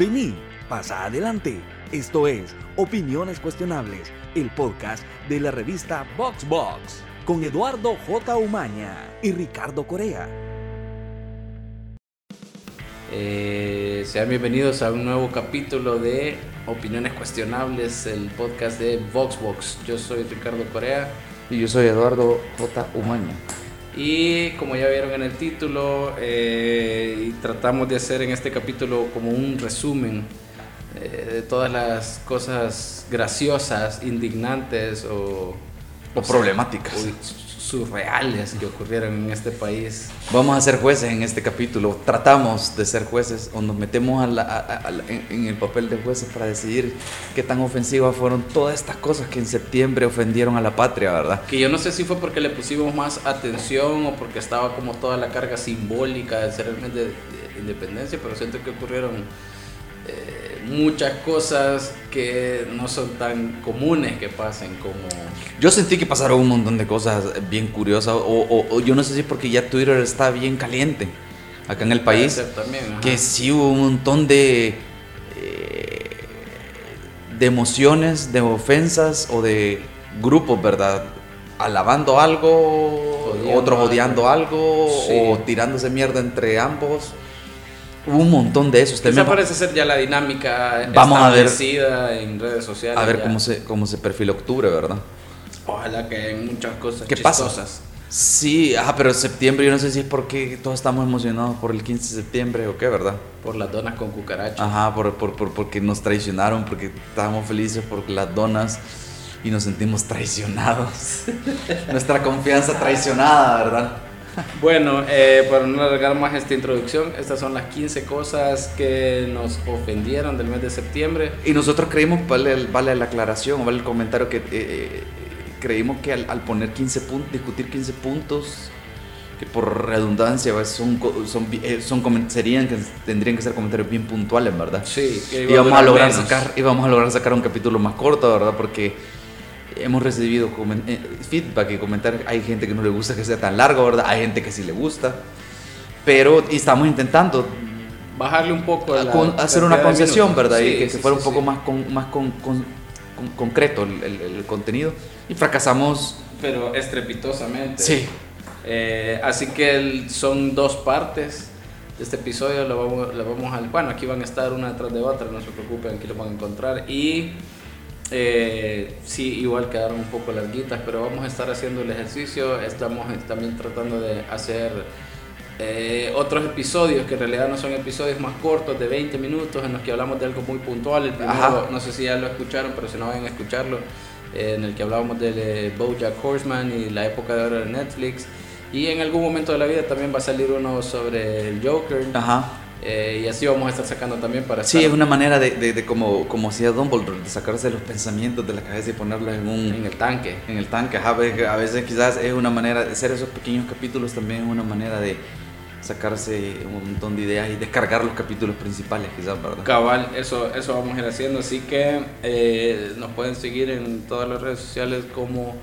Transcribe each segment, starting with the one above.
Vení, pasa adelante. Esto es Opiniones Cuestionables, el podcast de la revista VoxBox, con Eduardo J. Umaña y Ricardo Corea. Eh, sean bienvenidos a un nuevo capítulo de Opiniones Cuestionables, el podcast de VoxBox. Yo soy Ricardo Corea. Y yo soy Eduardo J. Umaña. Y como ya vieron en el título, eh, tratamos de hacer en este capítulo como un resumen eh, de todas las cosas graciosas, indignantes o, O problemáticas. o surreales que ocurrieron en este país. Vamos a ser jueces en este capítulo. Tratamos de ser jueces o nos metemos a la- a- a en, en el papel de jueces para decidir qué tan ofensivas fueron todas estas cosas que en septiembre ofendieron a la patria, ¿verdad? Que yo no sé si fue porque le pusimos más atención o porque estaba como toda la carga simbólica del ceremonia de, de independencia, pero siento que ocurrieron eh, muchas cosas que no son tan comunes que pasen como... Yo sentí que pasaron un montón de cosas bien curiosas o, o- o yo no sé si porque ya Twitter está bien caliente acá en el país. También, que sí hubo un montón de, eh, de emociones, de ofensas o de grupos, ¿verdad? Alabando algo, Odiando otros algo. odiando algo, Sí. o tirándose mierda entre ambos. Hubo un montón de eso. Usted me- parece ser ya la dinámica Vamos a ver- establecida en redes sociales. a ver ya. cómo se, cómo se perfila octubre, ¿verdad? Ojalá que en muchas cosas ¿Qué pasa? chistosas. Sí, ajá, pero septiembre, yo no sé si es porque todos estamos emocionados por el 15 de septiembre o qué, ¿verdad? Por las donas con cucaracha. Ajá, por, por, por- porque nos traicionaron, porque estábamos felices por las donas y nos sentimos traicionados. Nuestra confianza traicionada, ¿verdad? Bueno, eh, para no alargar más esta introducción, estas son las 15 cosas que nos ofendieron del mes de septiembre. Y nosotros creímos, vale, vale la aclaración, vale el comentario, que eh, creímos que al, al poner 15 puntos, discutir 15 puntos, que por redundancia pues, son, son, eh, son serían, que tendrían que ser comentarios bien puntuales, ¿verdad? Sí, que vamos a lograr menos. sacar y vamos a lograr sacar un capítulo más corto verdad porque hemos recibido eh, feedback y comentarios hay gente que no le gusta que sea tan largo verdad hay gente que sí le gusta pero y estamos intentando Bajarle un poco a la con- hacer una concesión verdad y Sí, que, que sí, fuera sí, un poco más con, más con, con- con- concreto el, el- el contenido. Y fracasamos. Pero estrepitosamente. sí. Eh, así que el- son dos partes de este episodio. Lo vamos, lo vamos a, bueno, aquí van a estar una detrás de otra, no se preocupen, aquí lo van a encontrar. Y eh, sí, igual quedaron un poco larguitas, pero vamos a estar haciendo el ejercicio. Estamos eh, también tratando de hacer eh, otros episodios que en realidad no son episodios más cortos de 20 minutos en los que hablamos de algo muy puntual. El primero, Ajá. no sé si ya lo escucharon, pero si no vayan a escucharlo, eh, en el que hablábamos de BoJack Horseman y la época de oro de Netflix. Y en algún momento de la vida también va a salir uno sobre el Joker. ajá eh, y así vamos a estar sacando también para Sí, estar es una manera de, de, de como, como hacía Dumbledore, de sacarse los pensamientos de la cabeza y ponerlos en un, en el tanque. en el tanque. Ajá, ve- a veces quizás es una manera de hacer esos pequeños capítulos también es una manera de sacarse un montón de ideas y descargar los capítulos principales quizás, ¿verdad? Cabal, eso, eso vamos a ir haciendo. Así que eh, nos pueden seguir en todas las redes sociales como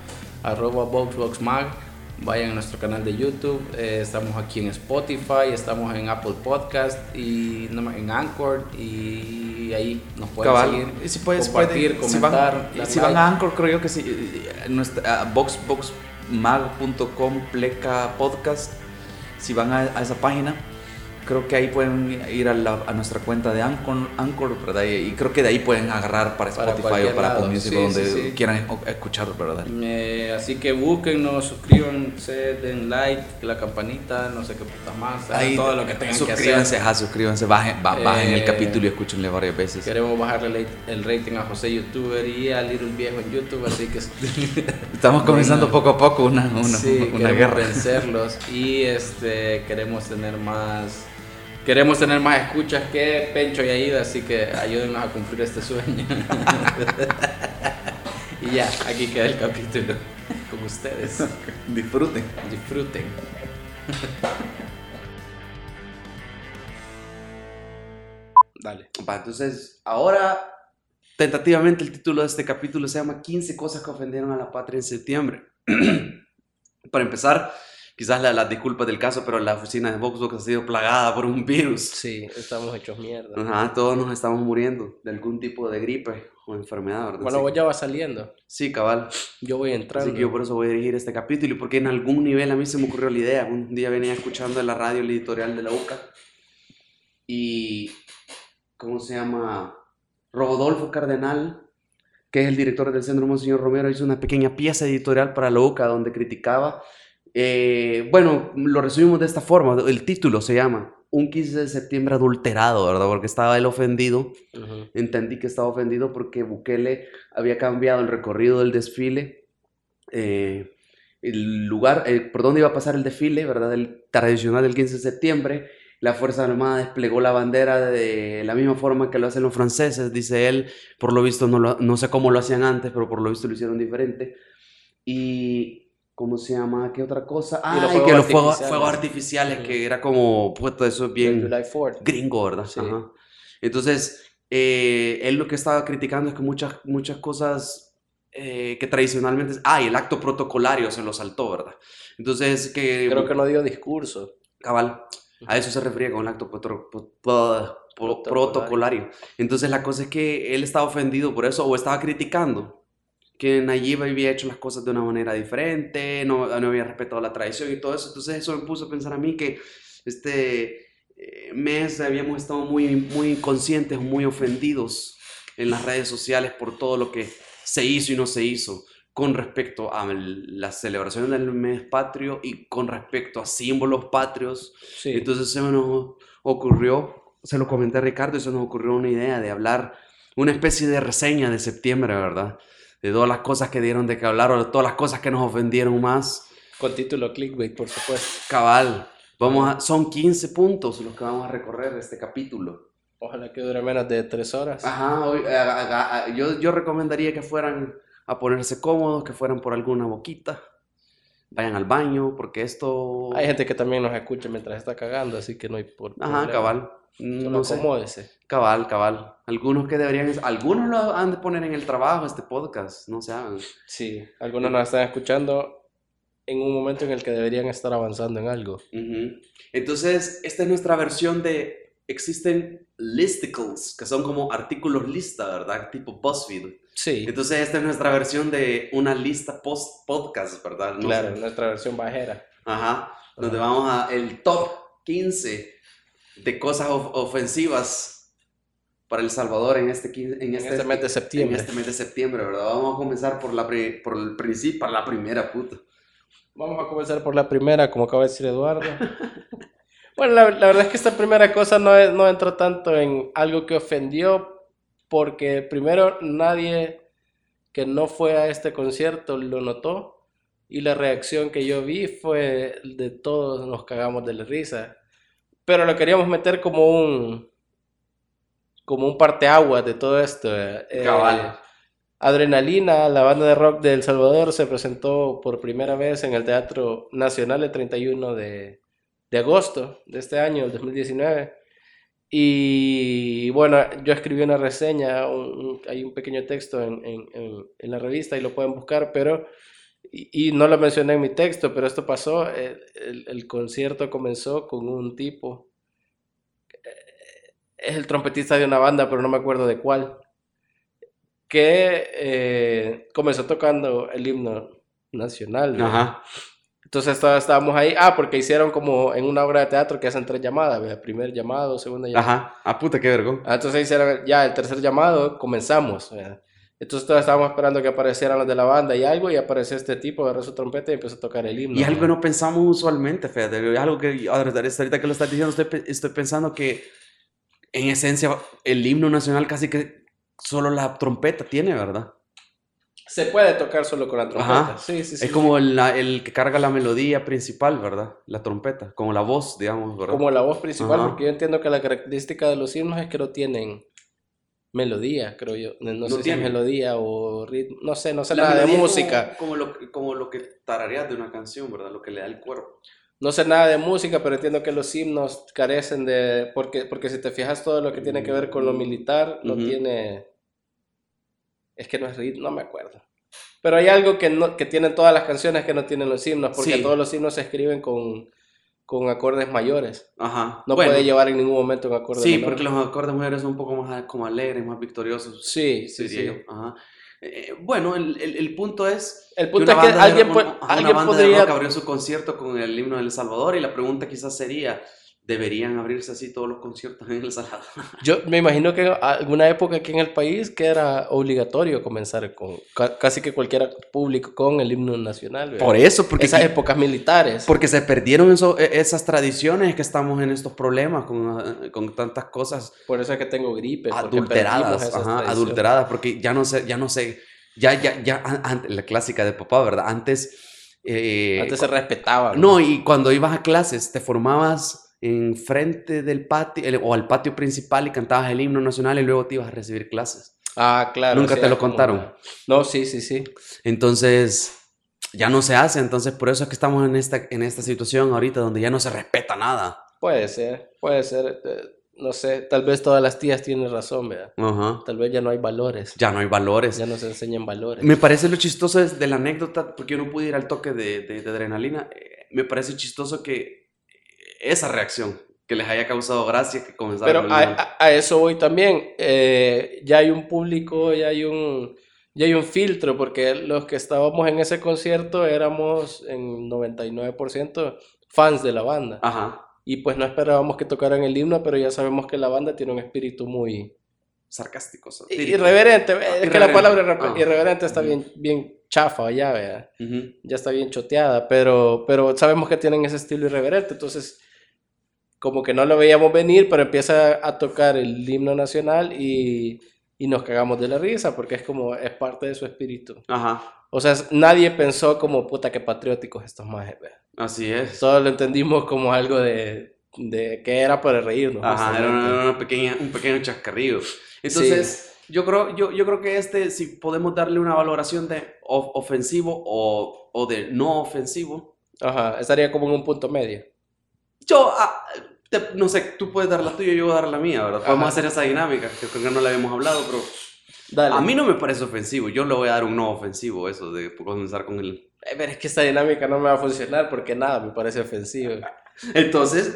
arroba VoxBoxMag. Vayan a nuestro canal de YouTube. eh, estamos aquí en Spotify, estamos en Apple Podcast y no, en Anchor. Y ahí nos pueden Cabal. seguir. Y si puedes, compartir, pueden- si van, comentar. si van a Anchor, creo yo que sí, eh, eh, nuestra, a boxboxmag.com pleca podcast, si van a, a esa página, creo que ahí pueden ir a, la- a nuestra cuenta de Anchor, Anchor ¿verdad? Y, creo que de ahí pueden agarrar para Para Spotify cualquier o para. Apple Music Sí, donde sí, sí. quieran escuchar, ¿verdad? Eh, así que búsquennos, suscríbanse, den like, la campanita, no sé qué putas más. Ahí, todo lo que tengan que suscríbanse, hacer. ajá, suscríbanse, bajen, ba- bajen el Eh, capítulo y escúchenle varias veces. Queremos bajarle el rating a José YouTuber y a Little Viejo en YouTube, así que Estamos comenzando Bueno. poco a poco una, una, sí, una queremos guerra. vencerlos y este queremos tener más queremos tener más escuchas que Pencho y Aida, así que ayúdennos a cumplir este sueño. y ya, aquí queda el capítulo con ustedes. Disfruten. Disfruten. Dale. Va, entonces, ahora, tentativamente, el título de este capítulo se llama 15 cosas que ofendieron a la patria en septiembre. Para empezar, quizás la- las disculpas del caso, pero la oficina de Voxbox ha sido plagada por un virus. Sí, estamos hechos mierda. Ajá, todos nos estamos muriendo de algún tipo de gripe o enfermedad, ¿verdad? Bueno, Sí. vos ya vas saliendo. Sí, cabal. Yo voy entrando. Así que yo por eso voy a dirigir este capítulo y porque en algún nivel a mí se me ocurrió la idea. Un día venía escuchando en la radio el editorial de la UCA y, ¿cómo se llama? Rodolfo Cardenal, que es el director del Centro Monseñor Romero, hizo una pequeña pieza editorial para la UCA donde criticaba. Eh, bueno, lo resumimos de esta forma. El título se llama Un 15 de septiembre adulterado, ¿verdad? Porque estaba él ofendido entendí que estaba ofendido porque Bukele había cambiado el recorrido del desfile, eh, el lugar, eh, por dónde iba a pasar el desfile, ¿verdad? El tradicional del 15 de septiembre. La Fuerza Armada desplegó la bandera de la misma forma que lo hacen los franceses, dice él. Por lo visto, no, lo- no sé cómo lo hacían antes, pero por lo visto lo hicieron diferente. Y, ¿cómo se llama? ¿Qué otra cosa? Ah, los y que fuegos los fuegos, artificiales. fuegos que era como, puesto, eso es bien July 4th. gringo, ¿verdad? Sí. Ajá. Entonces, eh, él lo que estaba criticando es que muchas, muchas cosas eh, que tradicionalmente... Ah, y el acto protocolario se lo saltó, ¿verdad? Entonces, que... Creo que no dio discurso. Cabal, a eso se refería con el acto protocolario. Entonces, la cosa es que él estaba ofendido por eso, o estaba criticando que Nayib había hecho las cosas de una manera diferente, no, no había respetado la tradición y todo eso. Entonces, eso me puso a pensar a mí que este eh, mes habíamos estado muy, muy inconscientes, muy ofendidos en las redes sociales por todo lo que se hizo y no se hizo con respecto a el- la celebración del mes patrio y con respecto a símbolos patrios. Sí. Entonces se nos ocurrió, se lo comenté a Ricardo y se nos ocurrió una idea de hablar, una especie de reseña de septiembre, ¿verdad? De todas las cosas que dieron de que hablar o de todas las cosas que nos ofendieron más. Con título clickbait, por supuesto. Cabal, vamos a, son 15 puntos los que vamos a recorrer este capítulo. Ojalá que dure menos de tres horas. Ajá, a- a- a- yo, yo recomendaría que fueran a ponerse cómodos, que fueran por alguna boquita, vayan al baño, porque esto... Hay gente que también nos escucha mientras está cagando, así que no hay por Ajá, problema. cabal. Solo No sé. acomódese. Cabal, cabal. Algunos que deberían, algunos lo han de poner en el trabajo este podcast, no se hagan. Sí, algunos nos están escuchando en un momento en el que deberían estar avanzando en algo. Entonces, esta es nuestra versión de, existen listicles, que son como artículos lista, ¿verdad? Tipo BuzzFeed. Sí, Entonces, esta es nuestra versión de una lista post podcast, ¿verdad? No claro, sé. nuestra versión bajera. Ajá. Donde vamos a el top 15 de cosas of- ofensivas para El Salvador en este, en En este, este mes de en septiembre. este mes de septiembre, ¿verdad? Vamos a comenzar por, la por el principio, la primera puta. Vamos a comenzar por la primera, como acaba de decir Eduardo. Bueno, la, la verdad es que esta primera cosa no, es- no entró tanto en algo que ofendió, porque primero nadie que no fue a este concierto lo notó, y la reacción que yo vi fue de todos nos cagamos de la risa. Pero lo queríamos meter como un, como un parteaguas de todo esto. eh. Cabal. Adrenalina, la banda de rock de El Salvador, se presentó por primera vez en el Teatro Nacional el 31 de, de agosto de este año, el 2019. Y bueno, yo escribí una reseña, un- un- hay un pequeño texto en, en- en- en la revista y lo pueden buscar, pero, y, y no lo mencioné en mi texto, pero esto pasó, el, el- el concierto comenzó con un tipo, eh, es el trompetista de una banda, pero no me acuerdo de cuál, que eh, comenzó tocando el himno nacional. Ajá. Entonces está- estábamos ahí, ah, porque hicieron como en una obra de teatro que hacen tres llamadas, ¿verdad? primer llamado, segunda llamada. Ajá. Ah, puta, qué vergón. Ah, entonces hicieron ya el tercer llamado, comenzamos. ¿verdad? Entonces todos estábamos esperando que aparecieran los de la banda y algo, y apareció este tipo, agarró su trompeta y empezó a tocar el himno. Y algo que no pensamos usualmente, fíjate, algo que ahorita que lo estás diciendo, estoy, estoy pensando que en esencia el himno nacional casi que solo la trompeta tiene, ¿verdad? Se puede tocar solo con la trompeta. Ajá. Sí, sí, sí. Es como el, que carga la melodía principal, ¿verdad? La trompeta, como la voz, digamos, ¿verdad? Como la voz principal, Ajá. porque yo entiendo que la característica de los himnos es que no tienen melodía, creo yo. No, no sé si es melodía o ritmo, no sé, no sé La nada de música. Como, como lo, que- como lo que tarareas de una canción, ¿verdad? Lo que le da el cuerpo. No sé nada de música, pero entiendo que los himnos carecen de... Porque, porque si te fijas todo lo que tiene que ver con lo militar, no tiene... Es que no es ritmo, no me acuerdo. Pero hay algo que, no, que tienen todas las canciones que no tienen los himnos, porque Sí. todos los himnos se escriben con, con acordes mayores. Ajá. No Bueno, puede llevar en ningún momento un acorde Sí, menor. porque los acordes mayores son un poco más como alegres, más victoriosos. Sí, sí, sí. Ajá. Eh, bueno, el, el- el punto es El punto una es que banda de alguien, una- alguien una banda de podría... rock abrió su concierto con el himno de El Salvador y la pregunta quizás sería, ¿deberían abrirse así todos los conciertos en El Salvador? Yo me imagino que alguna época aquí en el país que era obligatorio comenzar con ca- casi que cualquier público con el himno nacional. ¿verdad? Por eso, porque, Esas épocas militares. porque se perdieron eso- e- esas tradiciones que estamos en estos problemas con, eh, con tantas cosas Por eso es que tengo gripe. adulteradas, ajá, adulteradas, porque ya no sé, ya no sé, ya, ya, ya, an- la clásica de papá, ¿verdad? Antes, eh, Antes se respetaba. no, y cuando ibas a clases, te formabas enfrente del patio el- o al patio principal y cantabas el himno nacional y luego te ibas a recibir clases. Ah, claro. Nunca te lo como- contaron. No, sí, sí, sí. Entonces, ya no se hace, entonces por eso es que estamos en esta, en esta situación ahorita donde ya no se respeta nada. Puede ser, puede ser. eh, No sé, tal vez todas las tías tienen razón, ¿verdad? Ajá. Tal vez ya no hay valores. Ya no hay valores. Ya no se enseñan valores. Me parece lo chistoso es de la anécdota, porque yo no pude ir al toque de, de- de adrenalina. eh, Me parece chistoso que esa reacción, que les haya causado gracia, que comenzaron Pero a, a- a eso voy también. eh, ya hay un público, ya hay un, ya hay un filtro, porque los que estábamos en ese concierto éramos en 99% fans de la banda. Ajá, Y pues no esperábamos que tocaran el himno, pero ya sabemos que la banda tiene un espíritu muy sarcásticos. i- satírico. irreverente. Es que la palabra Ah. irreverente está bien, bien chafa ya, vea. Ujú. Ya está bien choteada, pero, pero sabemos que tienen ese estilo irreverente, entonces como que no lo veíamos venir, pero empieza a tocar el himno nacional y, y nos cagamos de la risa, porque es como, es parte de su espíritu. Ajá, O sea, nadie pensó como, puta, qué patrióticos estos majes, vea. así es. Solo lo entendimos como algo de, de que era para reírnos. Ajá, era una, una pequeña, un pequeño chascarrillo. Entonces, yo, creo, yo, yo creo que este, si podemos darle una valoración de of- ofensivo o, o de no ofensivo, Ajá, estaría como en un punto medio. Yo, ah, te- no sé, tú puedes dar la tuya y yo voy a dar la mía, ¿verdad? Podemos Ajá. hacer esa dinámica, que creo que no la habíamos hablado, pero Dale. a mí no me parece ofensivo. Yo le voy a dar un no ofensivo, eso de comenzar con el... Eh, Pero es que esta dinámica no me va a funcionar porque nada, me parece ofensivo. Entonces,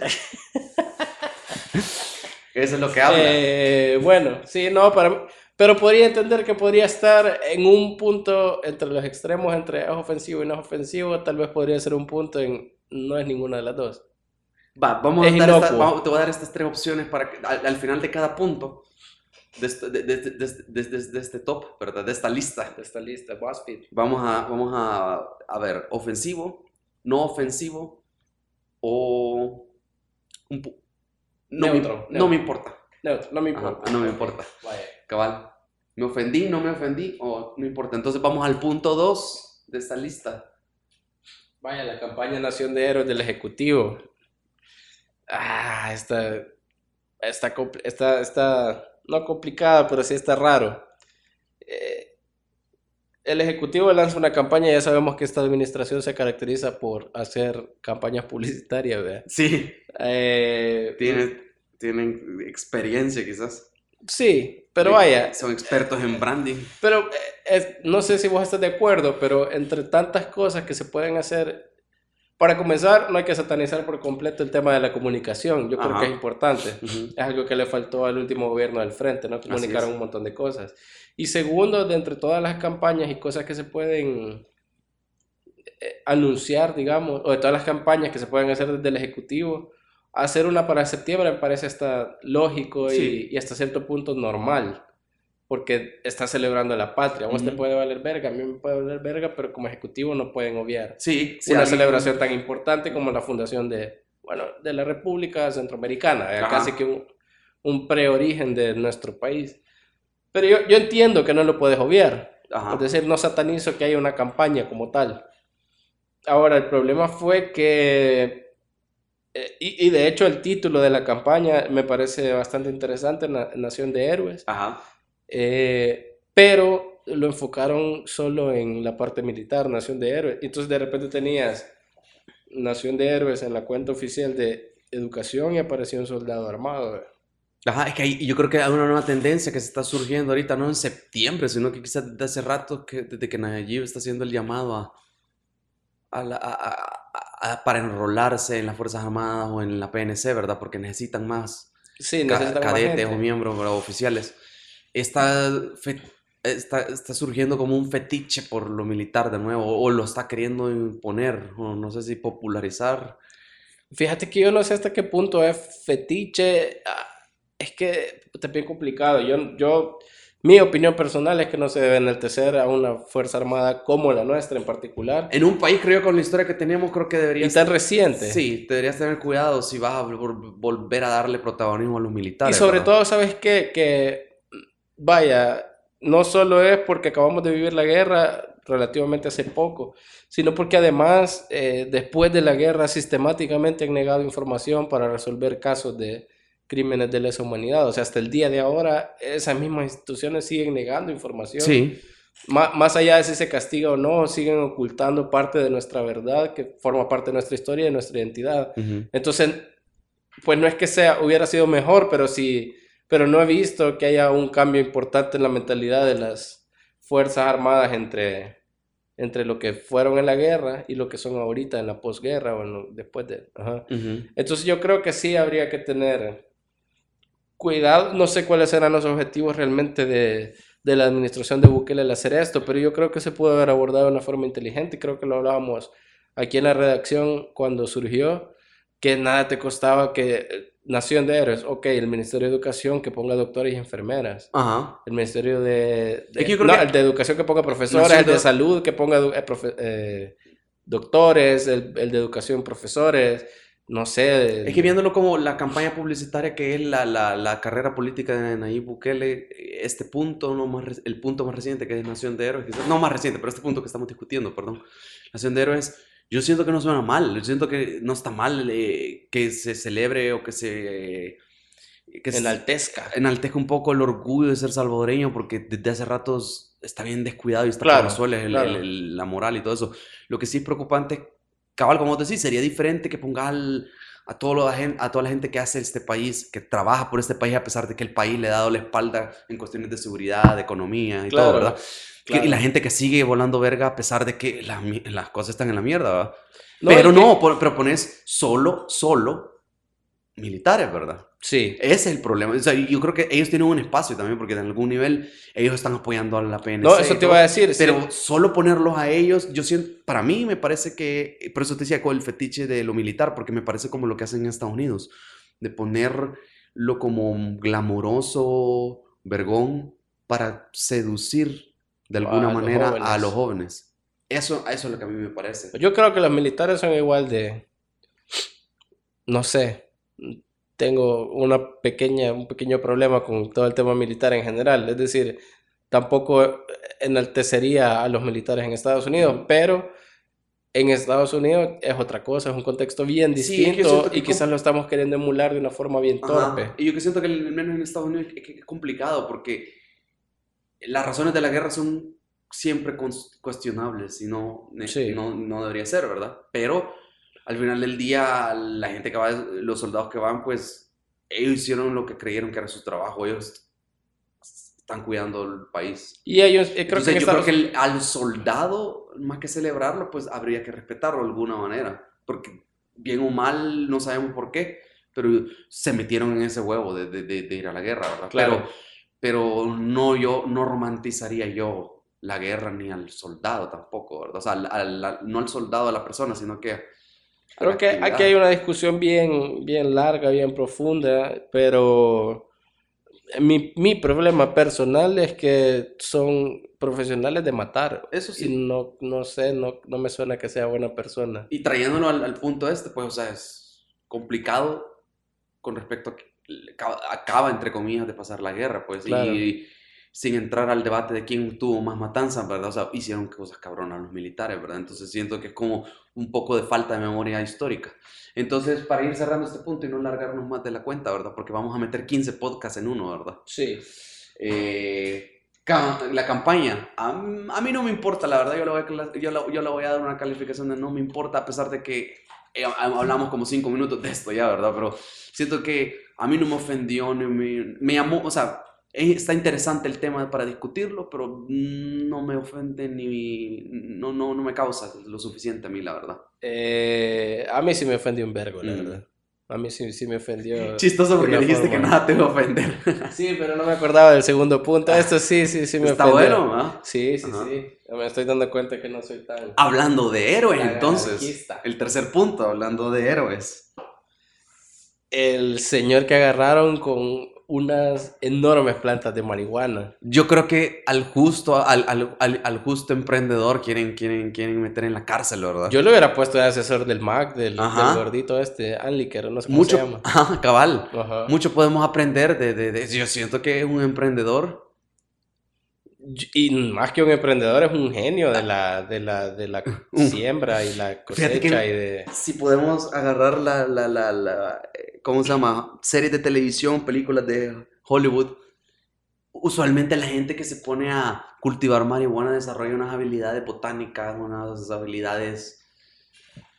eso es lo que habla. Eh, bueno, sí, no, para, pero podría entender que podría estar en un punto entre los extremos, entre es ofensivo y no es ofensivo, tal vez podría ser un punto en no es ninguna de las dos. Va, vamos a dar esta- inocuo. vamos- te voy a dar estas tres opciones para que al, al final de cada punto de este, de, de- de- este top, ¿verdad? De esta lista. De esta lista, BuzzFeed. Vamos a, vamos a, a ver, ofensivo, no ofensivo o... un no, me, Neutro, no neutro. me importa. Neutro, no me Ajá, importa. no me importa. Vaya. Cabal. ¿Me ofendí? ¿No me ofendí? O no importa. Entonces vamos al punto 2 de esta lista. Vaya, la campaña Nación de Héroes del Ejecutivo. Ah, está, está, está, está, no complicada, pero sí está raro. Eh, el Ejecutivo lanza una campaña, ya sabemos que esta administración se caracteriza por hacer campañas publicitarias, ¿verdad? Sí. Eh, Tienen, tienen experiencia quizás. sí, pero vaya, Son expertos en branding. Pero eh, no sé si vos estás de acuerdo, pero entre tantas cosas que se pueden hacer, para comenzar, no hay que satanizar por completo el tema de la comunicación. Yo creo que es importante. Es algo que le faltó al último gobierno del frente, ¿no? Comunicaron un montón de cosas. Y segundo, de entre todas las campañas y cosas que se pueden eh, anunciar, digamos, o de todas las campañas que se pueden hacer desde el Ejecutivo, hacer una para septiembre me parece hasta lógico y, hasta cierto punto normal, porque está celebrando la patria. A vos te Ujú. puede valer verga, a mí me puede valer verga, pero como Ejecutivo no pueden obviar Sí, sí, una celebración tan importante como la fundación de, bueno, de la República Centroamericana, eh, Ajá. casi que un, un preorigen de nuestro país. Pero yo, yo entiendo que no lo puedes obviar. Ajá. Es decir, no satanizo que haya una campaña como tal. Ahora, el problema fue que, eh, y, y de hecho el título de la campaña me parece bastante interesante, Na- Nación de Héroes, Ajá. Eh, pero lo enfocaron solo en la parte militar, Nación de Héroes. Entonces de repente tenías Nación de Héroes en la cuenta oficial de Educación y apareció un soldado armado. Ajá, es que hay- yo creo que hay una nueva tendencia que se está surgiendo ahorita, no en septiembre, sino que quizás desde hace rato, que, desde que Nayib está haciendo el llamado a, a la- a- a- para enrolarse en las Fuerzas Armadas o en la PNC, ¿verdad? Porque necesitan más Sí, necesitan más cadetes gente. o miembros ¿verdad? oficiales. Está, está, está surgiendo como un fetiche por lo militar de nuevo, o, lo está queriendo imponer, o no sé si popularizar. Fíjate que yo no sé hasta qué punto es fetiche. ah, Es que está bien complicado. Yo, yo, mi opinión personal es que no se debe enaltecer a una fuerza armada como la nuestra en particular. En un país, creo con la historia que tenemos, creo que Y deberías... tan reciente. Sí, deberías tener cuidado si vas a vol- volver a darle protagonismo a los Y militares. sobre ¿verdad? todo, ¿sabes qué? Que, vaya, no solo es porque acabamos de vivir la guerra relativamente hace poco, sino porque además, eh, después de la guerra, sistemáticamente han negado información para resolver casos de crímenes de lesa humanidad. O sea, hasta el día de ahora, esas mismas instituciones siguen negando información. Sí, Má- más allá de si se castiga o no, siguen ocultando parte de nuestra verdad, que forma parte de nuestra historia y de nuestra identidad. Entonces, pues no es que sea, hubiera sido mejor, pero sí, pero no he visto que haya un cambio importante en la mentalidad de las Fuerzas Armadas entre, entre lo que fueron en la guerra y lo que son ahorita en la posguerra o en después de... ajá. Entonces yo creo que sí habría que tener cuidado, no sé cuáles eran los objetivos realmente de, de la administración de Bukele al hacer esto, pero yo creo que se pudo haber abordado de una forma inteligente, creo que lo hablábamos aquí en la redacción cuando surgió, que nada te costaba que Nación de Héroes, ok, el Ministerio de Educación que ponga doctores y enfermeras, Ajá. el Ministerio de, de- Es que yo creo no, que- el de Educación que ponga profesores, Nación el de de- Salud que ponga eh, profe- eh, doctores, el, el de Educación profesores, no sé. Es que viéndolo como la campaña publicitaria que es la, la, la carrera política de Nayib Bukele, este punto, no más, re- el punto más reciente que es Nación de Héroes, quizás- no más reciente, pero este punto que estamos discutiendo, perdón, Nación de Héroes, yo siento que no suena mal, yo siento que no está mal eh, que se celebre o que se... que se- enaltezca. enaltezca un poco el orgullo de ser salvadoreño porque desde hace ratos está bien descuidado y está Claro, por los suelos el- claro. el- el- la moral y todo eso. Lo que sí es preocupante, cabal, como te decís, sería diferente que ponga al- a, todo lo- a, gen- a toda la gente que hace este país, que trabaja por este país a pesar de que el país le ha dado la espalda en cuestiones de seguridad, de economía y Claro, todo, ¿verdad? Que- claro. y la gente que sigue volando verga a pesar de que la las cosas están en la mierda, ¿verdad? No, pero es que- no, por- pero pones solo, solo militares, ¿verdad? Sí, Ese es el problema. O sea, yo creo que ellos tienen un espacio también, porque en algún nivel ellos están apoyando a la PNC. no, eso te iba a decir. sí. Pero solo ponerlos a ellos, yo siento, para mí me parece que, por eso te decía con el fetiche de lo militar, porque me parece como lo que hacen en Estados Unidos, de ponerlo como glamoroso, vergón, para seducir de alguna A los manera a los jóvenes. Eso, eso es lo que a mí me parece. Yo creo que los militares son igual de, no sé, tengo una pequeña, un pequeño problema con todo el tema militar en general. Es decir, tampoco enaltecería a los militares en Estados Unidos, pero en Estados Unidos es otra cosa, es un contexto bien distinto y quizás lo estamos queriendo emular de una forma bien Ajá. torpe. Y yo que siento que al menos en Estados Unidos es, que es complicado porque las razones de la guerra son siempre cuestionables y no, Sí. no, no debería ser, ¿verdad? Pero al final del día, la gente que va, los soldados que van, pues ellos hicieron lo que creyeron que era su trabajo, ellos están cuidando el país. Y ellos, eh, creo que Entonces en yo creo que el- al soldado, más que celebrarlo, pues habría que respetarlo de alguna manera, porque bien o mal, no sabemos por qué, pero se metieron en ese huevo de, de- de- de ir a la guerra, ¿verdad? Claro. Pero, pero no, yo no romantizaría yo la guerra ni al soldado tampoco, ¿verdad? O sea, al- al- no al soldado a la persona, sino que... Creo que actividad. aquí hay una discusión bien, bien larga, bien profunda, pero mi, mi problema personal es que son profesionales de matar. Eso Y sí. no, no sé, no, no me suena que sea buena persona. Y trayéndolo al, al punto este, pues, o sea, es complicado con respecto a acaba, entre comillas, de pasar la guerra, pues, Claro. y sin entrar al debate de quién tuvo más matanzas, ¿verdad? O sea, hicieron cosas cabronas los militares, ¿verdad? Entonces siento que es como un poco de falta de memoria histórica. Entonces, para ir cerrando este punto y no largarnos más de la cuenta, ¿verdad? Porque vamos a meter 15 podcasts en uno, ¿verdad? Sí. Eh, la campaña, a, a mí no me importa, la verdad, yo le, voy a, yo, le- yo le voy a dar una calificación de no me importa, a pesar de que eh, hablamos como cinco minutos de esto ya, ¿verdad? Pero siento que a mí no me ofendió, ni me, me llamó, o sea, eh, está interesante el tema para discutirlo, pero no me ofende ni, no, no, no me causa lo suficiente a mí, la verdad. Eh, a mí sí me ofendió un vergo, la Mm. verdad. A mí sí, sí me ofendió. Chistoso porque dijiste que forma. nada te va a ofender. Sí, pero no me acordaba del segundo punto. Esto sí, sí, sí me Está ofendió. bueno, ¿ah? Sí, sí, Ajá. sí. Me estoy dando cuenta que no soy tan... Hablando de héroes, entonces. anarquista. El tercer punto, hablando de héroes. El señor que agarraron con unas enormes plantas de marihuana. Yo creo que al justo, al, al, al, al justo emprendedor quieren, quieren, quieren meter en la cárcel, ¿verdad? Yo lo hubiera puesto de asesor del MAC, del, del gordito este, Anliker, no sé cómo Mucho, se llama. Ajá, cabal. Ajá. Mucho podemos aprender de, de, de- Yo siento que es un emprendedor. Y más que un emprendedor, es un genio de la, de la, de la siembra y la cosecha y de... Si podemos agarrar la, la, la, la, eh, ¿cómo se llama? Series de televisión, películas de Hollywood. Usualmente la gente que se pone a cultivar marihuana desarrolla unas habilidades botánicas, unas habilidades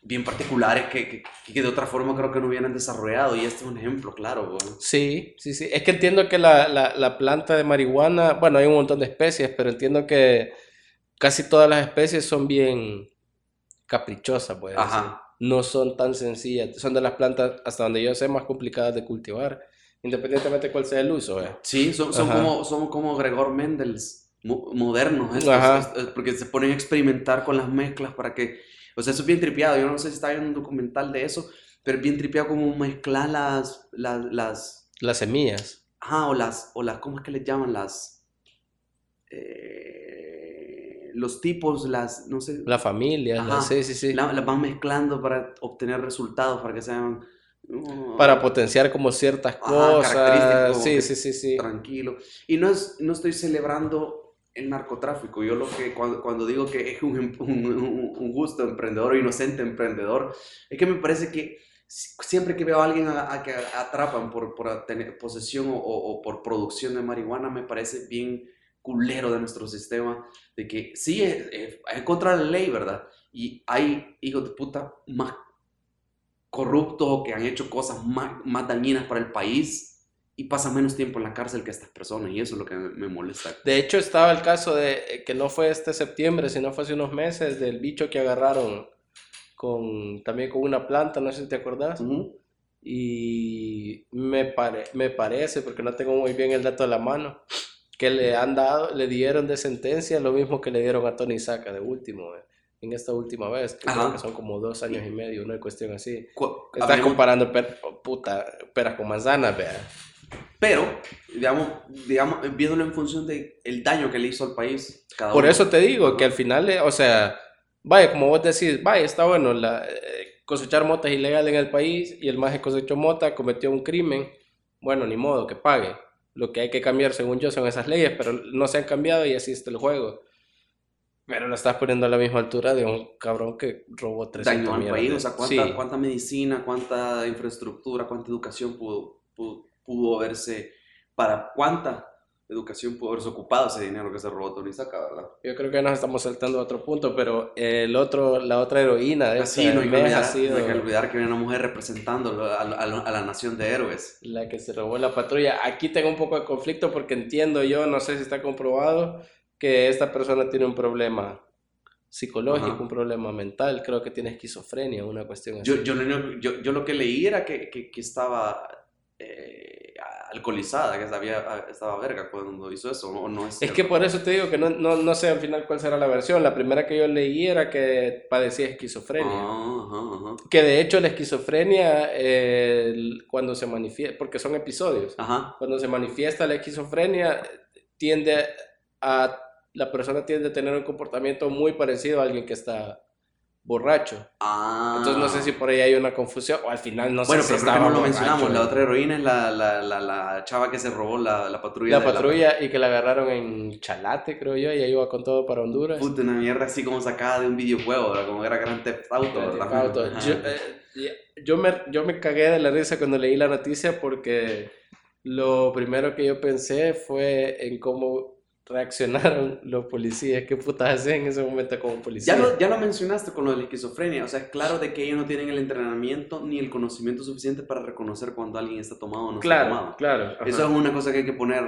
bien particulares que, que, que de otra forma creo que no hubieran desarrollado. Y este es un ejemplo, claro. weón. Sí, sí, sí. Es que entiendo que la, la, la planta de marihuana, bueno, hay un montón de especies, pero entiendo que casi todas las especies son bien caprichosas, pues. Ajá. No son tan sencillas. Son de las plantas, hasta donde yo sé, más complicadas de cultivar, independientemente de cuál sea el uso, eh. Sí, son, son, como, son como Gregor Mendels mo- modernos, Ajá. porque se ponen a experimentar con las mezclas para que, o sea, eso es bien tripeado, yo no sé si está viendo un documental de eso, pero es bien tripeado como mezclar las, las, las, Las semillas. ajá, o las, o las, ¿cómo es que les llaman? Las, eh, los tipos, las, no sé, La familia, Ajá. las- sí, sí, sí. la- las van mezclando para obtener resultados, para que sean... uh, Para potenciar como ciertas Ajá, características, cosas. Sí, sí, sí, sí. tranquilo. Y no, es, no estoy celebrando el narcotráfico. Yo lo que cuando, cuando digo que es un, un, un- justo emprendedor inocente emprendedor, es que me parece que si- siempre que veo a alguien a, a que atrapan por, por tener posesión o- o por producción de marihuana, me parece bien culero de nuestro sistema, de que sí, es, es- es contra la ley, ¿verdad? Y hay hijos de puta más corruptos o que han hecho cosas más, más dañinas para el país y pasan menos tiempo en la cárcel que estas personas y eso es lo que me, molesta. De hecho, estaba el caso de eh, que no fue este septiembre, sino fue hace unos meses, del bicho que agarraron con también con una planta, no sé si te acordás. Y me, pare- me parece, porque no tengo muy bien el dato a la mano, que le han dado, le dieron de sentencia lo mismo que le dieron a Tony Saca de último, eh, en esta última vez, que creo que son como dos años y medio, una cuestión así. Estás comparando per- puta, peras con manzanas, vea. Pero, digamos, digamos, viéndolo en función del el daño que le hizo al país. Cada Por uno. eso te digo que al final, eh, o sea, vaya, como vos decís, vaya, está bueno, la, eh, cosechar mota es ilegal en el país y el que cosechó mota cometió un crimen, bueno, ni modo, que pague. Lo que hay que cambiar, según yo, son esas leyes, pero no se han cambiado y así está el juego. Pero lo estás poniendo a la misma altura de un cabrón que robó 300 daño al país, o sea, cuánta, Sí. cuánta medicina, cuánta infraestructura, cuánta educación pudo, pudo, pudo haberse, para cuánta educación pudo haberse ocupado ese dinero que se robó Tony Saca, ¿verdad? Yo creo que nos estamos saltando a otro punto, pero el otro, la otra heroína de Así, este no hay, que olvidar, sido no hay que olvidar que hay una mujer representando a, a- a la nación de héroes. la que se robó la patrulla. Aquí tengo un poco de conflicto porque entiendo yo, no sé si está comprobado, que esta persona tiene un problema psicológico, Ajá. un problema mental, creo que tiene esquizofrenia, una cuestión así. Yo, yo, yo, yo lo que leí era que, que, que estaba eh, alcoholizada, que sabía, estaba verga cuando hizo eso, o no es Es que por eso te digo que no, no, no sé al final cuál será la versión. La primera que yo leí era que padecía esquizofrenia. Ah. Que de hecho la esquizofrenia, eh, cuando se manifiesta, porque son episodios, Ajá. cuando se manifiesta la esquizofrenia, tiende a, la persona tiende a tener un comportamiento muy parecido a alguien que está borracho. Ah. Entonces no sé si por ahí hay una confusión o al final no Bueno, sé si pero creo que estaba no lo mencionamos. La otra heroína es la, la, la, la chava que se robó la, la patrulla. La patrulla y que la agarraron en Chalate, creo yo, y ahí iba con todo para Honduras. Puta, una mierda así como sacada de un videojuego, ¿verdad? Como era Grand Theft Auto, ¿verdad? Auto. Yo, eh, yo me, yo me cagué de la risa cuando leí la noticia porque lo primero que yo pensé fue en cómo reaccionaron los policías? ¿Qué putas hacen en ese momento como policía? Ya lo, ya lo mencionaste con lo de la esquizofrenia, o sea, es claro de que ellos no tienen el entrenamiento ni el conocimiento suficiente para reconocer cuando alguien está tomado o no está Claro, tomado. claro. ajá. Eso es una cosa que hay que poner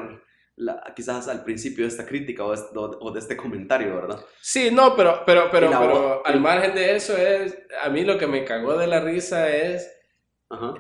la- quizás al principio de esta crítica o, es- o- de este comentario, ¿verdad? Sí, no, pero, pero, pero, la pero al margen de eso es, a mí lo que me cagó de la risa es Ajá.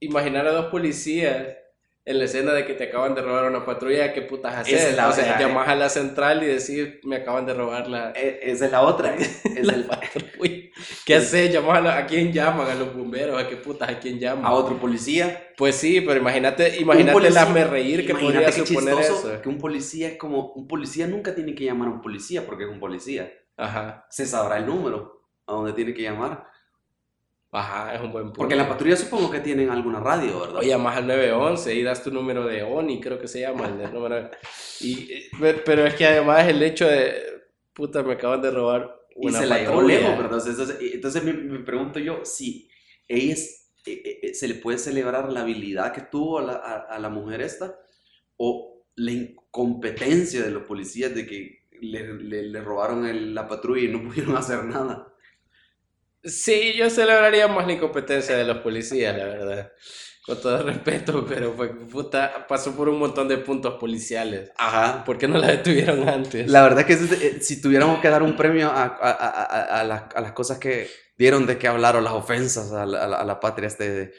imaginar a dos policías en la escena de que te acaban de robar una patrulla, ¿qué putas hacer? Esa es la- o sea, llamás a la central y decís, me acaban de robar la, E- esa es la otra. Es el- patrulla. ¿Qué haces? Llamás a, la- ¿A quién llaman? ¿A los bomberos? ¿A qué putas? ¿A quién llaman? a otro policía. Pues sí, pero imagínate, imagínate el hazme reír que podría suponer eso. Que un policía es como. Un policía nunca tiene que llamar a un policía porque es un policía. Ajá, Se sabrá el número a donde tiene que llamar. Ajá, es un buen punto. Porque la patrulla supongo que tienen alguna radio, ¿verdad? O llamas al 911 y das tu número de ONI, creo que se llama el número. Y, eh, pe- pero es que además el hecho de, puta, me acaban de robar y una se la llevó patrulla. lejos, ¿verdad? Entonces, entonces me, me pregunto yo si ella es- eh, eh, se le puede celebrar la habilidad que tuvo a la, a, a la mujer esta o la incompetencia de los policías de que le, le- le robaron el- la patrulla y no pudieron hacer nada. Sí, yo celebraría más la incompetencia de los policías, la verdad. Con todo respeto, pero fue, puta, pasó por un montón de puntos policiales. Ajá. ¿Por qué no la detuvieron antes? La verdad que es- eh, si tuviéramos que dar un premio a, a- a- a- las, a las cosas que dieron de qué hablar o las ofensas a la, a la- la patria este,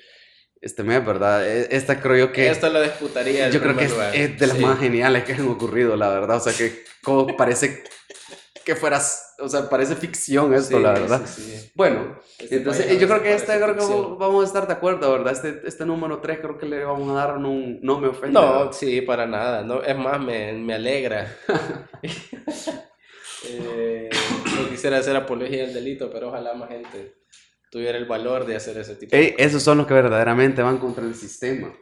este mes, ¿verdad? E- Esta creo yo que... Esto lo disputaría Yo creo que es, es de las Sí. más geniales que han ocurrido, la verdad. O sea, que como parece que fueras, o sea, parece ficción esto, Sí, la verdad. sí, sí. Bueno, Este entonces yo creo que este creo que parece vamos vamos a estar de acuerdo, ¿verdad? Este, este número 3 creo que le vamos a dar un no me ofende. No, ¿verdad? sí, para nada. No, es más, me, me alegra. Eh, no quisiera hacer apología del delito, pero ojalá más gente tuviera el valor de hacer ese tipo Ey, de cosas. esos son los que verdaderamente van contra el sistema.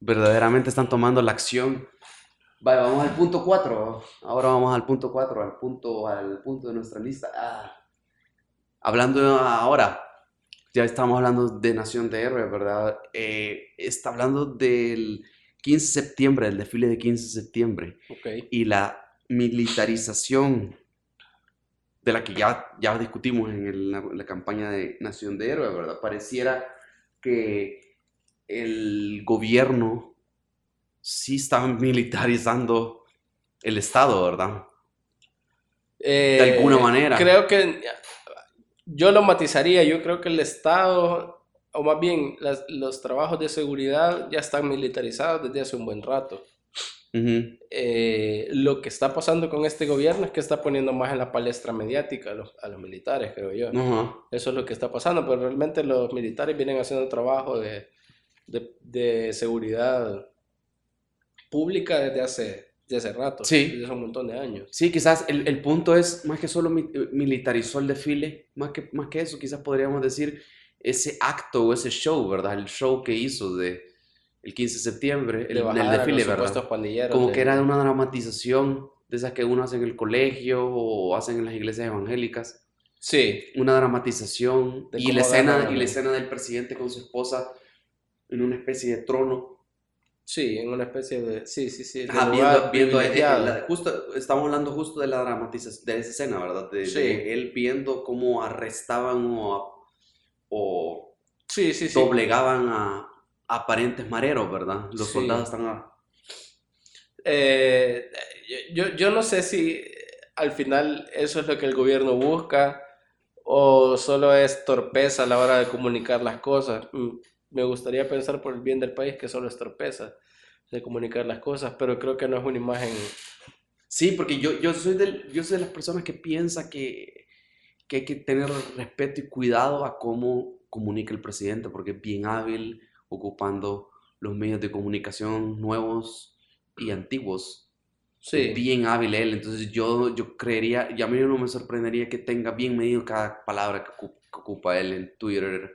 Verdaderamente están tomando la acción. Vale, vamos al punto 4. Ahora vamos al punto 4, al punto, al punto de nuestra lista. Ah. Hablando ahora, ya estamos hablando de Nación de Héroes, ¿verdad? Eh, está hablando del 15 de septiembre, del desfile de 15 de septiembre Ok. y la militarización de la que ya, ya discutimos en el- la, la campaña de Nación de Héroes, ¿verdad? Pareciera que el gobierno sí está militarizando el Estado, ¿verdad? Eh, De alguna manera. Creo que yo lo matizaría. Yo creo que el Estado, o más bien las- los trabajos de seguridad ya están militarizados desde hace un buen rato. Eh, lo que está pasando con este gobierno es que está poniendo más en la palestra mediática a los, a los militares, creo yo. Eso es lo que está pasando, pero realmente los militares vienen haciendo trabajo de, de, de seguridad pública desde hace, desde hace rato, Sí. desde hace un montón de años. Sí, quizás el, el punto es, más que solo mi- militarizó el desfile, más que, más que eso, quizás podríamos decir ese acto o ese show, ¿verdad? El show que hizo de el 15 de septiembre, el, de a desfile, ¿verdad? Como de- que era una dramatización de esas que uno hace en el colegio o hacen en las iglesias evangélicas. Sí, Una dramatización De y la, escena, y la escena del presidente con su esposa en una especie de trono. Sí, en una especie de... Sí, sí, sí. de Ajá, lugar viendo, viendo, eh, eh, la- justo, estamos hablando justo de la dramatización, de esa escena, ¿verdad? De, Sí. de él viendo cómo arrestaban o, o Sí, sí, sí. doblegaban a aparentes mareros, ¿verdad? Los soldados están a- Eh, yo, yo no sé si al final eso es lo que el gobierno busca o solo es torpeza a la hora de comunicar las cosas. Mm, Me gustaría pensar por el bien del país que solo es torpeza de comunicar las cosas, pero creo que no es una imagen... Sí, porque yo, yo, soy del, yo soy de las personas que piensa que, que hay que tener respeto y cuidado a cómo comunica el presidente, porque es bien hábil ocupando los medios de comunicación nuevos y antiguos. Sí, bien hábil él, entonces yo, yo creería, y a mí no me sorprendería que tenga bien medido cada palabra que ocupa él en Twitter,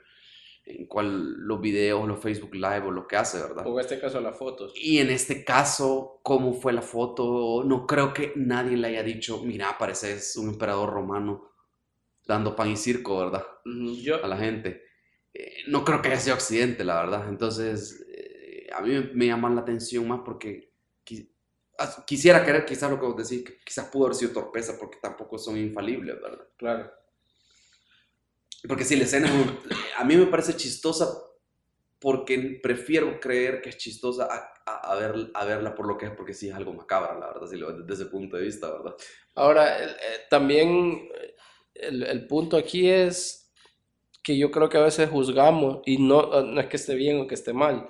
en cual los videos, los Facebook Live o lo que hace, ¿verdad? o en este caso las fotos. Y en este caso, ¿cómo fue la foto? No creo que nadie le haya dicho, mira, pareces un emperador romano dando pan y circo, ¿verdad? Yo, A la gente. Eh, no creo que haya sido accidente, la verdad. Entonces, eh, a mí me llama la atención más porque qui- quisiera creer, quizás lo que vos decís, que quizás pudo haber sido torpeza porque tampoco son infalibles, ¿verdad? Claro. Porque si la escena, a mí me parece chistosa porque prefiero creer que es chistosa a, ver- a verla por lo que es, porque sí es algo macabra, la verdad, desde ese punto de vista, ¿verdad? Ahora, eh, también eh, el, el punto aquí es que yo creo que a veces juzgamos, y no, no es que esté bien o que esté mal,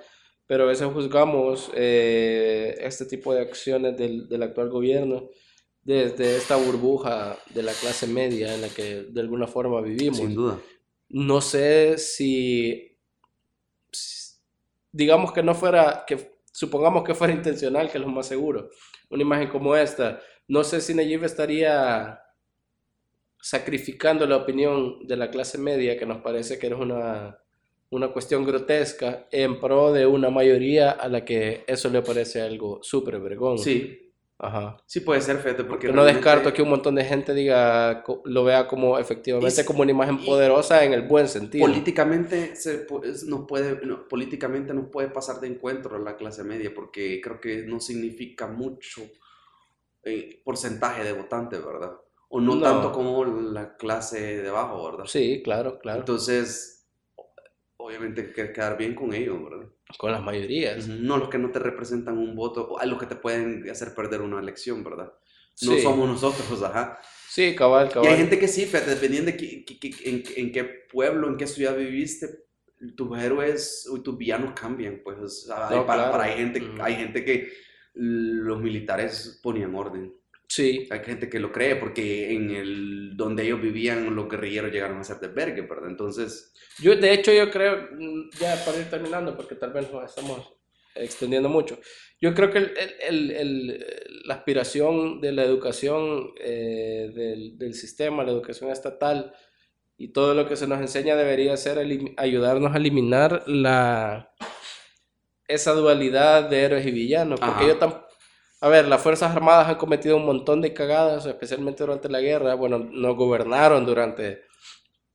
pero a veces juzgamos eh, este tipo de acciones del actual gobierno desde esta burbuja de la clase media en la que de alguna forma vivimos. Sin duda. No sé si, digamos que no fuera, que supongamos que fuera intencional, que es lo más seguro, una imagen como esta, no sé si Nayib estaría sacrificando la opinión de la clase media, que nos parece que es una, una cuestión grotesca, en pro de una mayoría a la que eso le parece algo súper vergón. Sí, Ajá. sí puede ser, fíjate, porque Porque no descarto que un montón de gente diga, lo vea como efectivamente como una imagen poderosa en el buen sentido. Políticamente, se, nos puede, no, políticamente nos puede pasar de encuentro a la clase media porque creo que no significa mucho eh, porcentaje de votantes, ¿verdad? O no, No. tanto como la clase de abajo, ¿verdad? Sí, claro, claro. Entonces, obviamente hay que quedar bien con ellos, ¿verdad? Con las mayorías. No los que no te representan un voto, o a los que te pueden hacer perder una elección, ¿verdad? No Sí. somos nosotros, ajá. Sí, cabal, Y cabal. hay gente que sí, dependiendo de en, en qué pueblo, en qué ciudad viviste, tus héroes o tus villanos cambian, pues. hay- No, para, claro. para- hay, gente, hay gente que los militares ponían orden. Sí, Hay gente que lo cree porque en el donde ellos vivían los guerrilleros llegaron a ser desvergue, ¿verdad? Entonces, yo de hecho yo creo, mm, ya para ir terminando, porque tal vez nos estamos extendiendo mucho, yo creo que el- el- el- la aspiración de la educación eh, del, del sistema, la educación estatal y todo lo que se nos enseña debería ser ayudarnos a eliminar la, esa dualidad de héroes y villanos, porque Ajá. yo tam- A ver, las Fuerzas Armadas han cometido un montón de cagadas, especialmente durante la guerra. Bueno, nos gobernaron durante,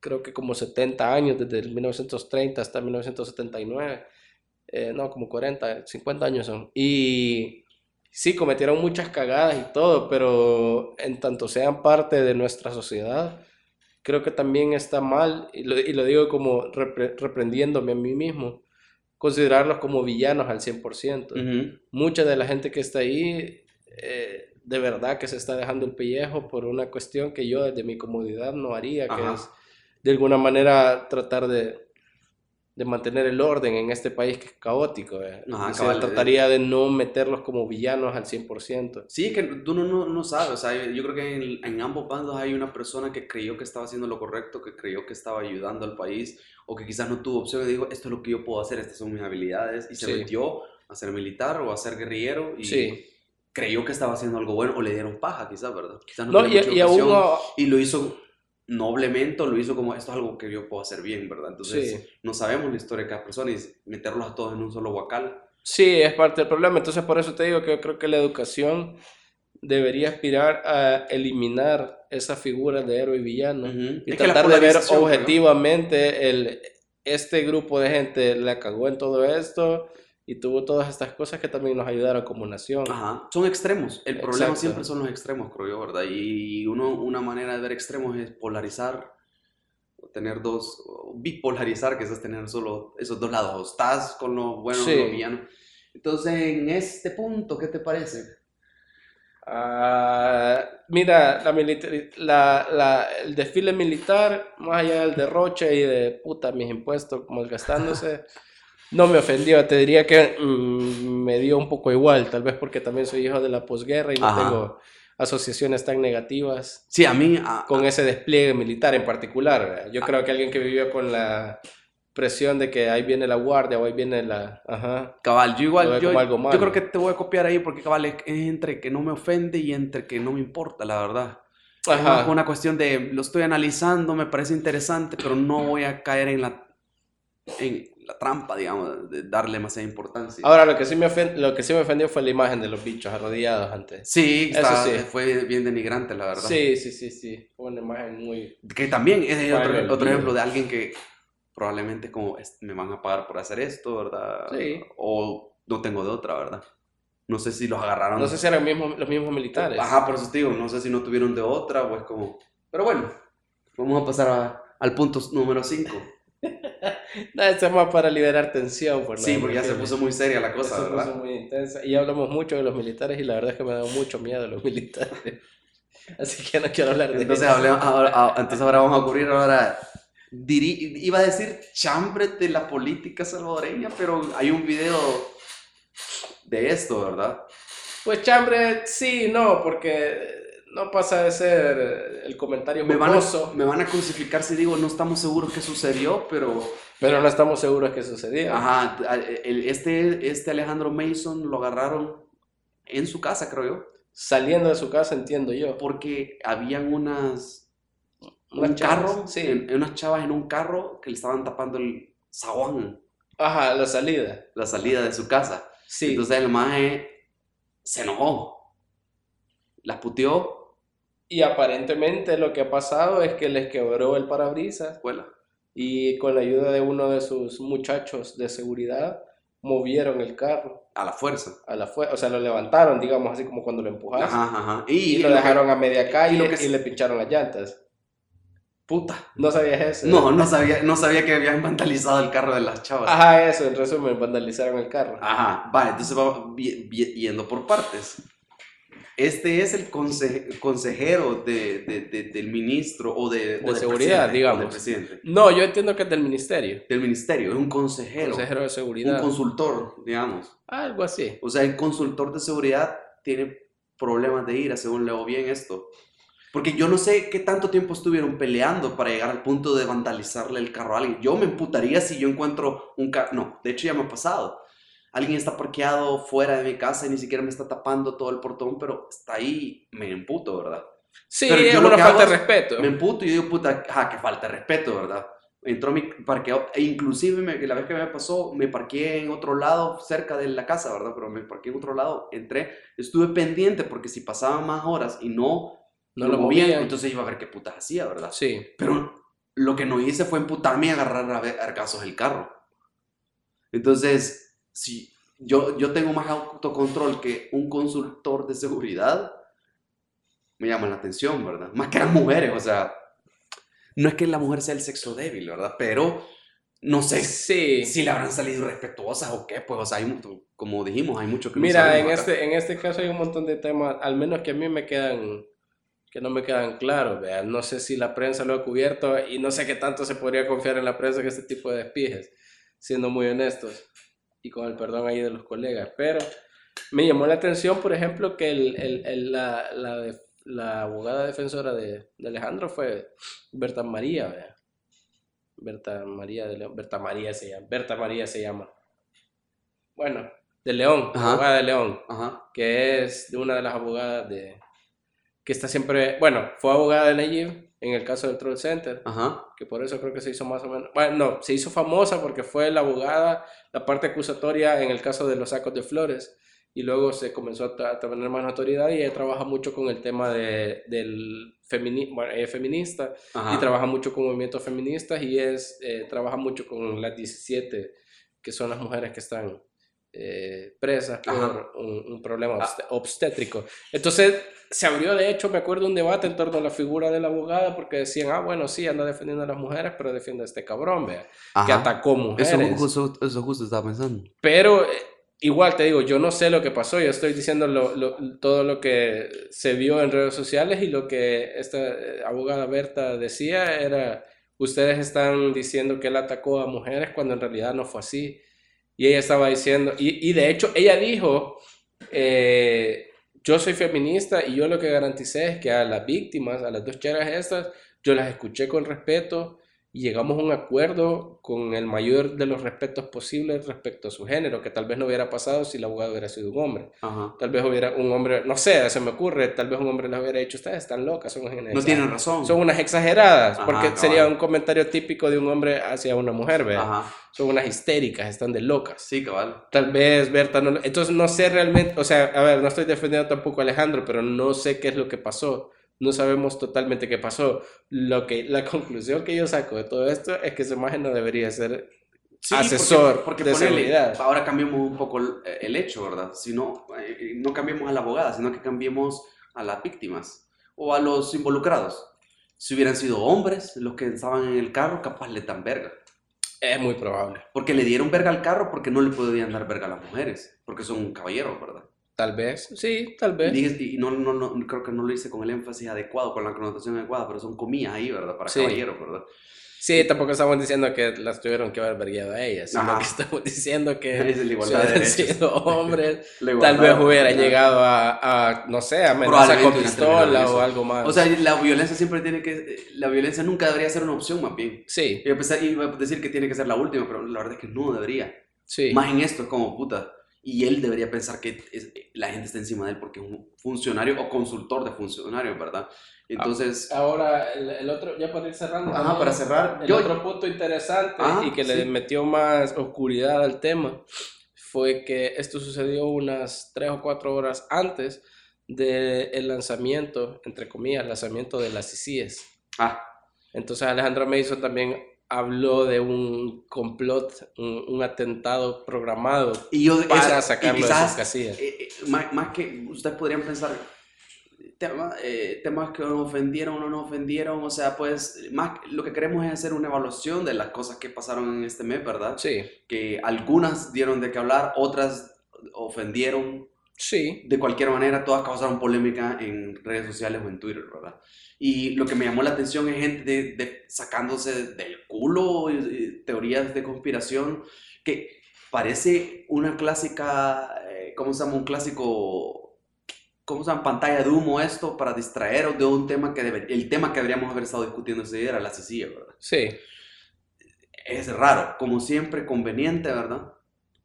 creo que como 70 años, desde el 1930 hasta 1979. Eh, no, como 40, 50 años son. Y sí, cometieron muchas cagadas y todo, pero en tanto sean parte de nuestra sociedad, creo que también está mal, y lo, y lo digo como repre- reprendiéndome a mí mismo, considerarlos como villanos al 100%. ujú, Mucha de la gente que está ahí, eh, de verdad que se está dejando el pellejo por una cuestión que yo desde mi comodidad no haría, que es de alguna manera tratar de, de mantener el orden en este país que es caótico. eh. Ajá, O sea, cabal, eh. trataría de no meterlos como villanos al 100%. Sí, que tú no, no, no sabes, o sea, yo creo que en, en ambos bandos hay una persona que creyó que estaba haciendo lo correcto, que creyó que estaba ayudando al país, o que quizás no tuvo opción y dijo, esto es lo que yo puedo hacer, estas son mis habilidades, y se Sí. metió a ser militar o a ser guerrillero y Sí. creyó que estaba haciendo algo bueno, o le dieron paja quizás, ¿verdad? Quizás no, No, y, y aún... ah, y lo hizo noblemente, lo hizo como, esto es algo que yo puedo hacer bien, ¿verdad? Entonces, Sí. no sabemos la historia de cada persona y meterlos a todos en un solo huacal. Sí, es parte del problema. Entonces, por eso te digo que yo creo que la educación debería aspirar a eliminar esa figura de héroe y villano y Es tratar de ver objetivamente el, este grupo de gente la cagó en todo esto y tuvo todas estas cosas que también nos ayudaron como nación. Ajá, son extremos. El problema Exacto. siempre son los extremos, creo yo, ¿verdad? Y uno, una manera de ver extremos es polarizar, o tener dos, bipolarizar, que es tener solo esos dos lados. Estás con lo bueno Sí. o lo villano. Entonces, en este punto, ¿qué te parece? Ah, mira, la la- la- el desfile militar, más allá del derroche y de puta mis impuestos como gastándose, no me ofendió. Te diría que mm, me dio un poco igual, tal vez porque también soy hijo de la posguerra y no Ajá. tengo asociaciones tan negativas Sí, a mí, a- con ese despliegue militar en particular. ¿verdad? Yo creo que alguien que vivió con la presión de que ahí viene la guardia o ahí viene la... Ajá. cabal, yo igual, yo, yo creo que te voy a copiar ahí porque cabal es, es entre que no me ofende y entre que no me importa, la verdad. Es Ajá. como una cuestión de lo estoy analizando, me parece interesante, pero no voy a caer en la, en la trampa, digamos, de darle demasiada importancia. Ahora, lo que, sí me lo que sí me ofendió fue la imagen de los bichos arrodillados antes. sí, eso sí. fue bien denigrante, la verdad. Sí, sí, sí, sí. Fue una imagen muy... Que también es otro, otro ejemplo de alguien que probablemente como "Es- me van a pagar por hacer esto, ¿verdad? Sí. O no tengo de otra, ¿verdad? No sé si los agarraron. No sé si eran mismos- los mismos militares. Ajá, por eso te digo, no sé si no tuvieron de otra o es como... Pero bueno, vamos a pasar a- al punto número 5. No, esto es más para liberar tensión. Por Sí, porque ya se puso muy seria la cosa, se puso ¿verdad? muy intensa. Y hablamos mucho de los militares y la verdad es que me da mucho miedo los militares. Así que no quiero hablar de Entonces, eso. hablemos- ahora, ah, entonces ahora vamos a cubrir ahora... diri- iba a decir chambre de la política salvadoreña, pero hay un video de esto, ¿verdad? Pues chambre, sí, no, porque no pasa de ser el comentario Me van, a, me van a crucificar si digo no estamos seguros qué sucedió, pero... pero no estamos seguros que sucedió. Ajá, este, este Alejandro Mason lo agarraron en su casa, creo yo, Saliendo de su casa, entiendo yo. porque habían unas... Unas un chavas, carro, sí. en- unas chavas en un carro que le estaban tapando el zaguán, Ajá, la salida. la salida de su casa. Sí. Entonces el maje se enojó, las puteó, Y aparentemente lo que ha pasado es que les quebró el parabrisas escuela. y con la ayuda de uno de sus muchachos de seguridad movieron el carro A la fuerza. a la fuerza, o sea, lo levantaron, digamos así como cuando lo empujas Ajá, ajá. y, Y, lo lo que- dejaron a media calle y y, lo que- le pincharon las llantas. Puta. ¿No sabías eso? No, no sabía, no sabía que habían vandalizado el carro de las chavas. Ajá, eso, en resumen, vandalizaron el carro. Ajá, va, entonces vamos yendo por partes. Este es el conse- consejero de, de- de- del ministro o de, o seguridad, digamos. presidente. No, yo entiendo que es del ministerio. Del ministerio, es un consejero, Consejero de un seguridad. consultor, digamos. Algo así. O sea, el consultor de seguridad tiene problemas de ira, según leo bien esto. Porque yo no sé qué tanto tiempo estuvieron peleando para llegar al punto de vandalizarle el carro a alguien. Yo me emputaría si yo encuentro un carro... No, de hecho ya me ha pasado. Alguien está parqueado fuera de mi casa y ni siquiera me está tapando todo el portón, pero está ahí, me emputo, ¿verdad? Sí, Pero es yo lo una que falta de hago respeto. Me emputo y digo, puta, ajá, que falta de respeto, ¿verdad? Entró mi parqueo, e inclusive me- la vez que me pasó, me parqué en otro lado, cerca de la casa, ¿verdad? Pero me parqué en otro lado, entré, estuve pendiente porque si pasaban más horas y no, No lo lo movían, movían. entonces iba a ver qué putas hacía, ¿verdad? Sí. Pero lo que no hice fue emputarme y agarrar a ver- arcazos el carro. Entonces, si yo, yo tengo más autocontrol que un consultor de seguridad, me llama la atención, ¿verdad? Más que las mujeres, o sea, no es que la mujer sea el sexo débil, ¿verdad? Pero no sé Sí. si le habrán salido respetuosas o qué, pues, o sea, hay, como dijimos, hay mucho que no Mira, en acá. este, en este caso hay un montón de temas, al menos que a mí me quedan, que no me quedan claros, vea. No sé si la prensa lo ha cubierto y no sé qué tanto se podría confiar en la prensa que este tipo de despijes, siendo muy honestos y con el perdón ahí de los colegas. Pero me llamó la atención, por ejemplo, que el, el- el- la, la, la abogada defensora de, de Alejandro fue Berta María, vea. Berta María de León, Berta María se llama, Berta María se llama. Bueno, de León, Ajá. abogada de León Ajá, que es de una de las abogadas de que está siempre, bueno, fue abogada de Nayib en el caso del Troll Center, ajá, que por eso creo que se hizo más o menos, bueno, no, se hizo famosa porque fue la abogada, la parte acusatoria en el caso de los sacos de flores, y luego se comenzó a, a tener más notoriedad y ella trabaja mucho con el tema de, del feminismo, bueno, ella es feminista, ajá. y trabaja mucho con movimientos feministas y es, eh, trabaja mucho con las 17, que son las mujeres que están eh, presas por un, un problema Ah. obsté- obstétrico. Entonces, se abrió, de hecho, me acuerdo un debate en torno a la figura de la abogada porque decían, ah, bueno, sí, anda defendiendo a las mujeres, pero defiende a este cabrón, vea, que atacó mujeres. Eso justo, eso justo estaba pensando. Pero eh, igual te digo, yo no sé lo que pasó, yo estoy diciendo lo- lo- todo lo que se vio en redes sociales y lo que esta eh, abogada Berta decía era, ustedes están diciendo que él atacó a mujeres cuando en realidad no fue así. Y ella estaba diciendo, y, y de hecho ella dijo, eh, yo soy feminista y yo lo que garanticé es que a las víctimas, a las dos cheras estas, yo las escuché con respeto y llegamos a un acuerdo con el mayor de los respetos posibles respecto a su género, que tal vez no hubiera pasado si el abogado hubiera sido un hombre. Ajá. Tal vez hubiera un hombre, no sé, se me ocurre, tal vez un hombre les hubiera dicho, ustedes están locas, son unas No tienen razón. Son unas exageradas, Ajá, porque cabal. sería un comentario típico de un hombre hacia una mujer, ¿verdad? Son unas histéricas, están de locas. Sí, cabal. Tal vez Berta no... Entonces no sé realmente, o sea, a ver, no estoy defendiendo tampoco a Alejandro, pero no sé qué es lo que pasó. No sabemos totalmente qué pasó. Lo que, la conclusión que yo saco de todo esto es que esa imagen no debería ser Sí, asesor porque, porque de ponele, seguridad. Ahora cambiamos un poco el, el hecho, ¿verdad? Si no, eh, no cambiemos a la abogada, sino que cambiemos a las víctimas o a los involucrados. Si hubieran sido hombres los que estaban en el carro, capaz le dan verga. Es muy probable. Porque le dieron verga al carro porque no le podían dar verga a las mujeres, porque son caballeros, ¿verdad? Tal vez. Sí, tal vez. Dije- y no, no, no, creo que no lo hice con el énfasis adecuado, con la connotación adecuada, pero son comillas ahí, ¿verdad? Para Sí. caballeros, ¿verdad? Sí, tampoco estamos diciendo que las tuvieron que haber verguiado a ellas, sino Ajá. que estamos diciendo que Es la si igualdad hubieran sido hombres, tal vez ¿verdad? llegado a, a, no sé, amenaza Probablemente con pistola o algo más. O sea, la violencia siempre tiene que... La violencia nunca debería ser una opción, más bien. sí, a, pensar- iba a decir que tiene que ser la última, pero la verdad es que no debería. sí. Más en esto es como puta. Y él debería pensar que es- la gente está encima de él porque es un funcionario o consultor de funcionarios, ¿verdad? Entonces, Ahora, el, el otro, ya para ir cerrando. Ajá, para cerrar, El yo- otro punto interesante Ajá, y que le metió más oscuridad al tema fue que esto sucedió unas tres o cuatro horas antes del lanzamiento, entre comillas, lanzamiento de las ICIES. ah, Entonces Alejandro Mason también habló de un complot, un, un atentado programado y yo... para eso- y sacarlo de quizás, sus casillas. eh, eh, más, más que ustedes podrían pensar tema- eh, temas que nos ofendieron o no nos ofendieron, o sea, pues más lo que queremos es hacer una evaluación de las cosas que pasaron en este mes, ¿verdad? Sí, Que algunas dieron de qué hablar, otras ofendieron, sí, de cualquier manera, todas causaron polémica en redes sociales o en Twitter, ¿verdad? Y lo que me llamó la atención es gente de, de- sacándose del culo teorías de conspiración que parece una clásica, eh, ¿cómo se llama? Un clásico, ¿cómo se llama? Pantalla de humo esto para distraeros de un tema que debe- el tema que deberíamos haber estado discutiendo ese día era la CICIA, ¿verdad? sí. Es raro, como siempre, conveniente, ¿verdad?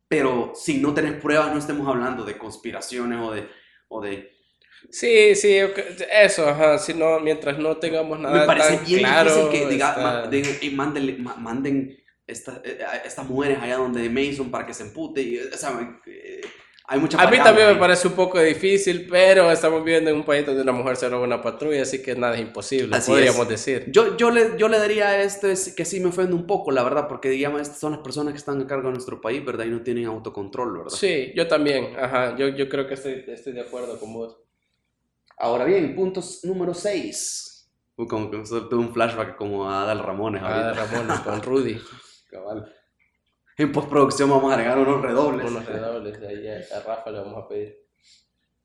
Pero si no tenés pruebas, no estemos hablando de conspiraciones o de... O de Sí, sí, eso, ajá, si no, mientras no tengamos nada me parece tan bien claro, que diga, está- ma- de- y mándenle- ma- manden esta- eh, estas mujeres allá donde Mason para que se empute. Y, o sea, eh, hay muchas A mí también me ahí. parece un poco difícil, pero estamos viviendo en un país donde una mujer se roba una patrulla, así que nada es imposible, Así podríamos es. decir. Yo, yo, le, yo le daría a esto es que sí me ofende un poco, la verdad, porque digamos, estas son las personas que están a cargo de nuestro país, ¿verdad? Y no tienen autocontrol, ¿verdad? Sí, yo también, ajá, yo, yo creo que estoy, estoy de acuerdo con vos. Ahora bien, puntos número 6. Como que tuve un flashback como a Adal Ramones Ah, ahorita. Ramón, con Rudy, cabal, En postproducción vamos a agregar unos redobles. unos redobles, de ahí a, Rafa le vamos a pedir.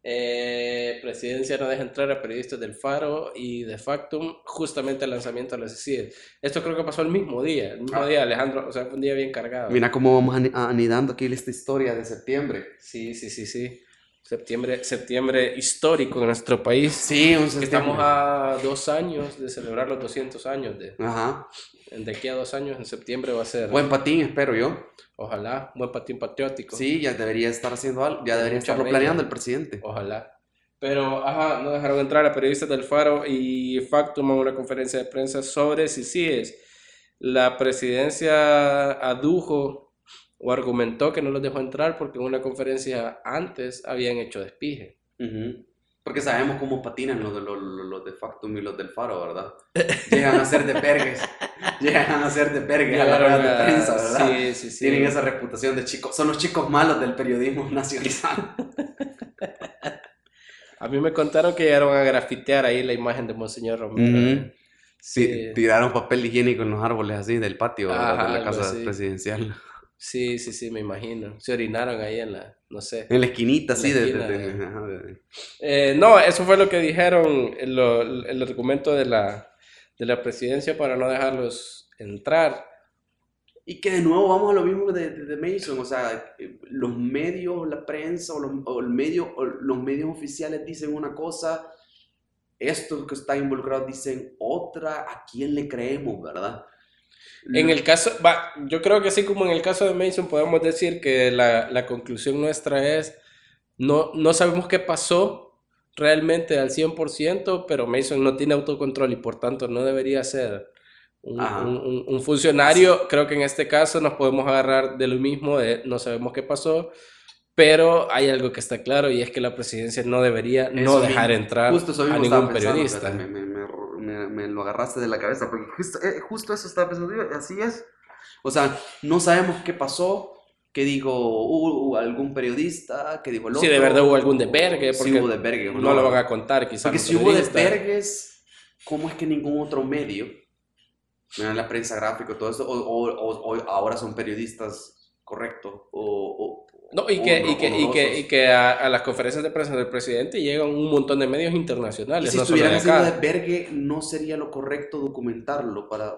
Eh, presidencia no deja entrar a periodistas del Faro y de Factum justamente al lanzamiento de las CIE. Esto creo que pasó el mismo día, el mismo Ah. día, Alejandro, o sea, fue un día bien cargado. Mira cómo vamos ani- anidando aquí esta historia de septiembre. Sí, sí, sí, sí. Septiembre, septiembre histórico en nuestro país. Sí, un septiembre. Estamos a dos años de celebrar los 200 años. De, Ajá. De aquí a dos años, en septiembre va a ser, Buen patín, espero yo. ojalá, buen patín patriótico. Sí, ya debería estar haciendo algo. Ya debería estarlo planeando el presidente. Ojalá. Pero, ajá, no dejaron entrar a periodistas del Faro y Factum a una conferencia de prensa sobre CICIES. La presidencia adujo o argumentó que no los dejó entrar porque en una conferencia antes habían hecho despije. Ujú. Porque sabemos cómo patinan los de, los, los- de Factum y los del Faro, ¿verdad? Llegan a ser de pergues. Llegan a ser de pergues a la rueda de prensa, ¿verdad? Sí, sí, sí. Tienen esa reputación de chicos. Son los chicos malos del periodismo nacional. A mí me contaron que llegaron a grafitear ahí la imagen de Monseñor Romero. Sí. Ti- Tiraron papel higiénico en los árboles así del patio de la casa así. presidencial. Sí, sí, sí, me imagino. Se orinaron ahí en la, no sé. En la esquinita, de, de- de- Eh, no, eso fue lo que dijeron, lo- el argumento de la, de la presidencia para no dejarlos entrar. Y que de nuevo vamos a lo mismo de, de- Mason, o sea, los medios, la prensa o los, o el medio, o los medios oficiales dicen una cosa, estos que están involucrados dicen otra, ¿a quién le creemos, verdad? En el caso, va, yo creo que así como en el caso de Mason podemos decir que la, la conclusión nuestra es, no, no sabemos qué pasó realmente al 100%, pero Mason no tiene autocontrol y por tanto no debería ser un, Ajá. un- un- un funcionario. Creo que en este caso nos podemos agarrar de lo mismo, de no sabemos qué pasó, pero hay algo que está claro y es que la presidencia no debería no dejar mismo. entrar Justo a ningún periodista. fíjate, me, me- me- me- me lo agarraste de la cabeza, porque justo, eh, justo eso estaba pensando, así es. O sea, no sabemos qué pasó, qué dijo hubo algún periodista, qué dijo el otro. Si de verdad hubo algún desvergue, porque hubo desvergue o no, lo van a contar quizás. Porque si hubo desvergues, ¿cómo es que ningún otro medio, la prensa gráfica, todo eso, o, o- o- o ahora son periodistas correctos? O- No, y que, y honro- que, y que, y que a, a las conferencias de prensa del presidente llegan un montón de medios Y internacionales, si no estuvieran haciendo desvergue, ¿no sería lo correcto documentarlo para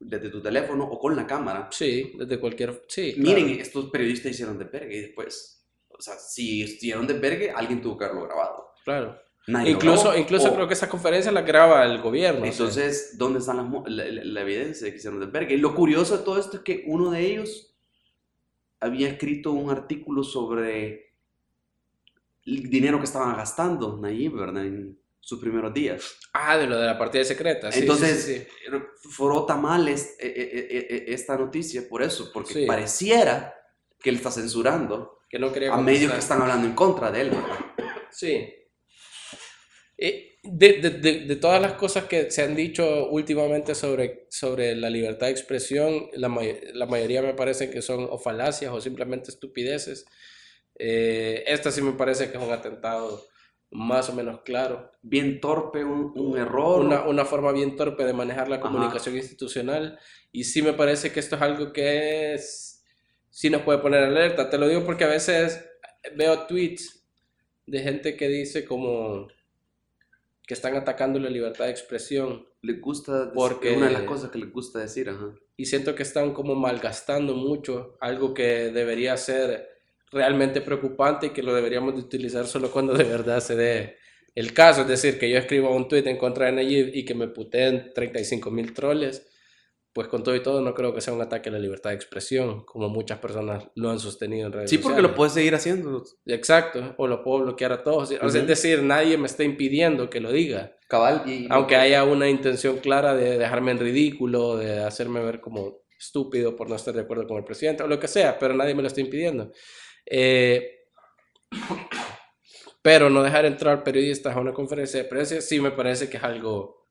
desde tu teléfono o con la cámara? Sí, desde cualquier... Sí, Miren, claro. estos periodistas hicieron desvergue y después, o sea, si hicieron desvergue, alguien tuvo que haberlo grabado. claro. Nadie Incluso, grabó. incluso O- creo que esa conferencia la graba el gobierno. o sea. Entonces, ¿dónde está la- la- la evidencia de que hicieron desvergue? Y lo curioso de todo esto es que uno de ellos había escrito un artículo sobre el dinero que estaban gastando Nayib, ¿verdad? En sus primeros días. Ah, de lo de la partida secreta. sí, Entonces, sí, sí, frota mal es- eh, eh, esta noticia por eso, porque pareciera que él está censurando que no quería a medios que están hablando en contra de él, ¿verdad? Sí. Eh, De, de- de- de todas las cosas que se han dicho últimamente sobre, sobre la libertad de expresión, la, may- la mayoría me parece que son o falacias o simplemente estupideces. Eh, esta sí me parece que es un atentado más o menos claro. Bien torpe, un, un error. Una, una forma bien torpe de manejar la Ajá. comunicación institucional. Y sí me parece que esto es algo que es, sí nos puede poner alerta. Te lo digo porque a veces veo tweets de gente que dice como que están atacando la libertad de expresión les gusta, Porque- una de las cosas que les gusta decir, ajá. y siento que están como malgastando mucho algo que debería ser realmente preocupante y que lo deberíamos de utilizar solo cuando de verdad se dé el caso. Es decir, que yo escribo un tweet en contra de Nayib y que me puteen 35 mil troles, pues con todo y todo no creo que sea un ataque a la libertad de expresión, como muchas personas lo han sostenido en redes Sí, porque lo puedes seguir haciendo. Exacto, o lo puedo bloquear a todos. O sea, Ujú. Es decir, nadie me está impidiendo que lo diga. Cabal. Y, Aunque haya una intención clara de dejarme en ridículo, de hacerme ver como estúpido por no estar de acuerdo con el presidente, o lo que sea, pero nadie me lo está impidiendo. Eh, pero no dejar entrar periodistas a una conferencia de prensa sí me parece que es algo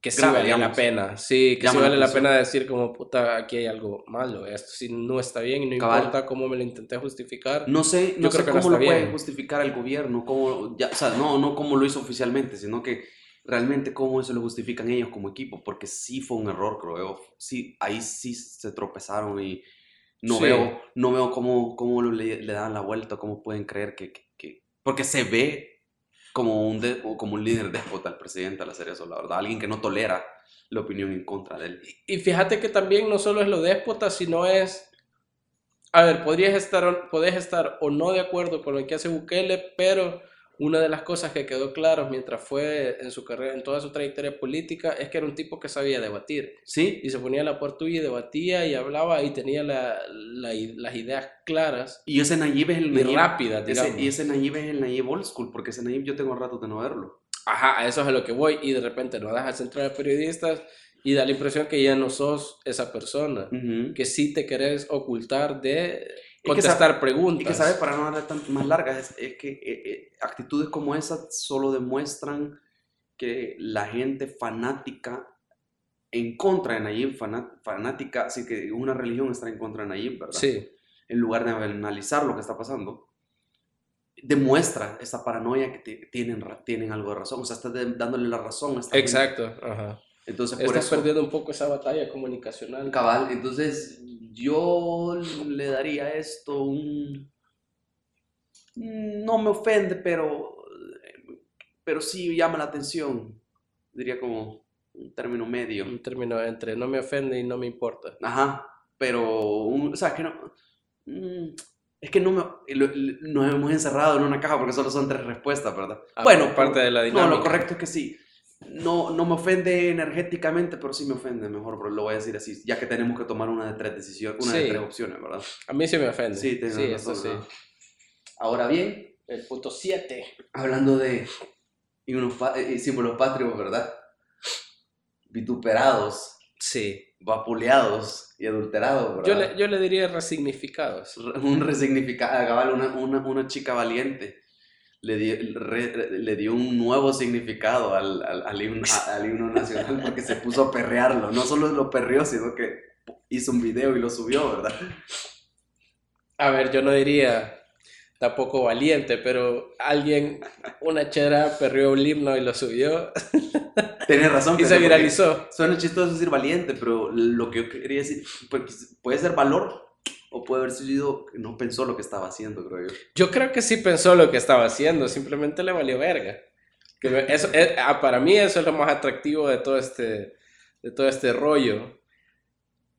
que sí vale la pena. Sí, que sí Llama la vale la atención. pena decir como, puta, aquí hay algo malo, esto sí no está bien y no Cabal. importa cómo me lo intenté justificar. No sé, Yo no creo sé que no cómo lo está puede bien. justificar el gobierno, cómo, ya, o sea, no, no cómo lo hizo oficialmente, sino que realmente cómo eso lo justifican ellos como equipo, porque sí fue un error, creo yo. Sí, ahí sí se tropezaron y no Sí. veo, no veo cómo, cómo le, le dan la vuelta, cómo pueden creer que, que- que- porque se ve como un, como un líder déspota el presidente al hacer eso, la verdad, alguien que no tolera la opinión en contra de él. Y fíjate que también no solo es lo déspota, sino es, a ver, podrías estar, estar o no de acuerdo con lo que hace Bukele, pero una de las cosas que quedó claro mientras fue en su carrera, en toda su trayectoria política, es que era un tipo que sabía debatir. ¿Sí? Y se ponía a la par tuya y debatía y hablaba y tenía la- la- las ideas claras Y ese Nayib es el y Nayib, rápidas, digamos. ese, y ese Nayib es el Nayib old school, porque ese Nayib yo tengo rato de no verlo. Ajá, a eso es a lo que voy. Y de repente no dejas entrar a periodistas y da la impresión que ya no sos esa persona. Ujú. que sí te querés ocultar de contestar sabe- preguntas. Y que sabes, para no darle tan más largas, es, es que eh, eh, actitudes como esas solo demuestran que la gente fanática en contra de Nayib, fana- fanática, así que una religión está en contra de Nayib, ¿verdad? Sí, En lugar de analizar lo que está pasando, demuestra esa paranoia que ti- tienen, tienen algo de razón, o sea, está de- dándole la razón a esta gente. exacto. Ajá. Entonces, por Estás eso... perdiendo un poco esa batalla comunicacional. Cabal, entonces yo le daría esto un... No me ofende, pero, pero sí llama la atención. Diría como un término medio. Un término entre no me ofende y no me importa. Ajá, pero, un- o sea, que no... mm, Es que no me, nos hemos encerrado en una caja porque solo son tres respuestas, ¿verdad? Ah, bueno, parte de la No, dinámica. lo correcto es que sí. No, no me ofende energéticamente, pero sí me ofende, mejor pero lo voy a decir así, ya que tenemos que tomar una de tres decisiones, una de tres opciones, ¿verdad? A mí sí me ofende. Sí, sí, razón, eso sí. ¿no? Ahora bien, El punto 7. hablando de himnos pa- eh, símbolos patrios, ¿verdad? Vituperados, Sí. vapuleados y adulterados, Yo le, yo le diría resignificados. Re- Un resignificado, cabal, una, una, una chica valiente le dio, re- le dio un nuevo significado al, al, al himno, al himno nacional porque se puso a perrearlo. No solo lo perreó, sino que hizo un video y lo subió, ¿verdad? A ver, yo no diría tampoco valiente, pero alguien, una chera, perrió un himno y lo subió Tienes razón. y se viralizó. Suena chistoso decir valiente, pero lo que yo quería decir, pues, puede ser valor o puede haber sido que no pensó lo que estaba haciendo, creo yo. Yo creo que sí pensó lo que estaba haciendo, simplemente le valió verga. Que eso, eh, ah, para mí eso es lo más atractivo de todo este, de todo este rollo.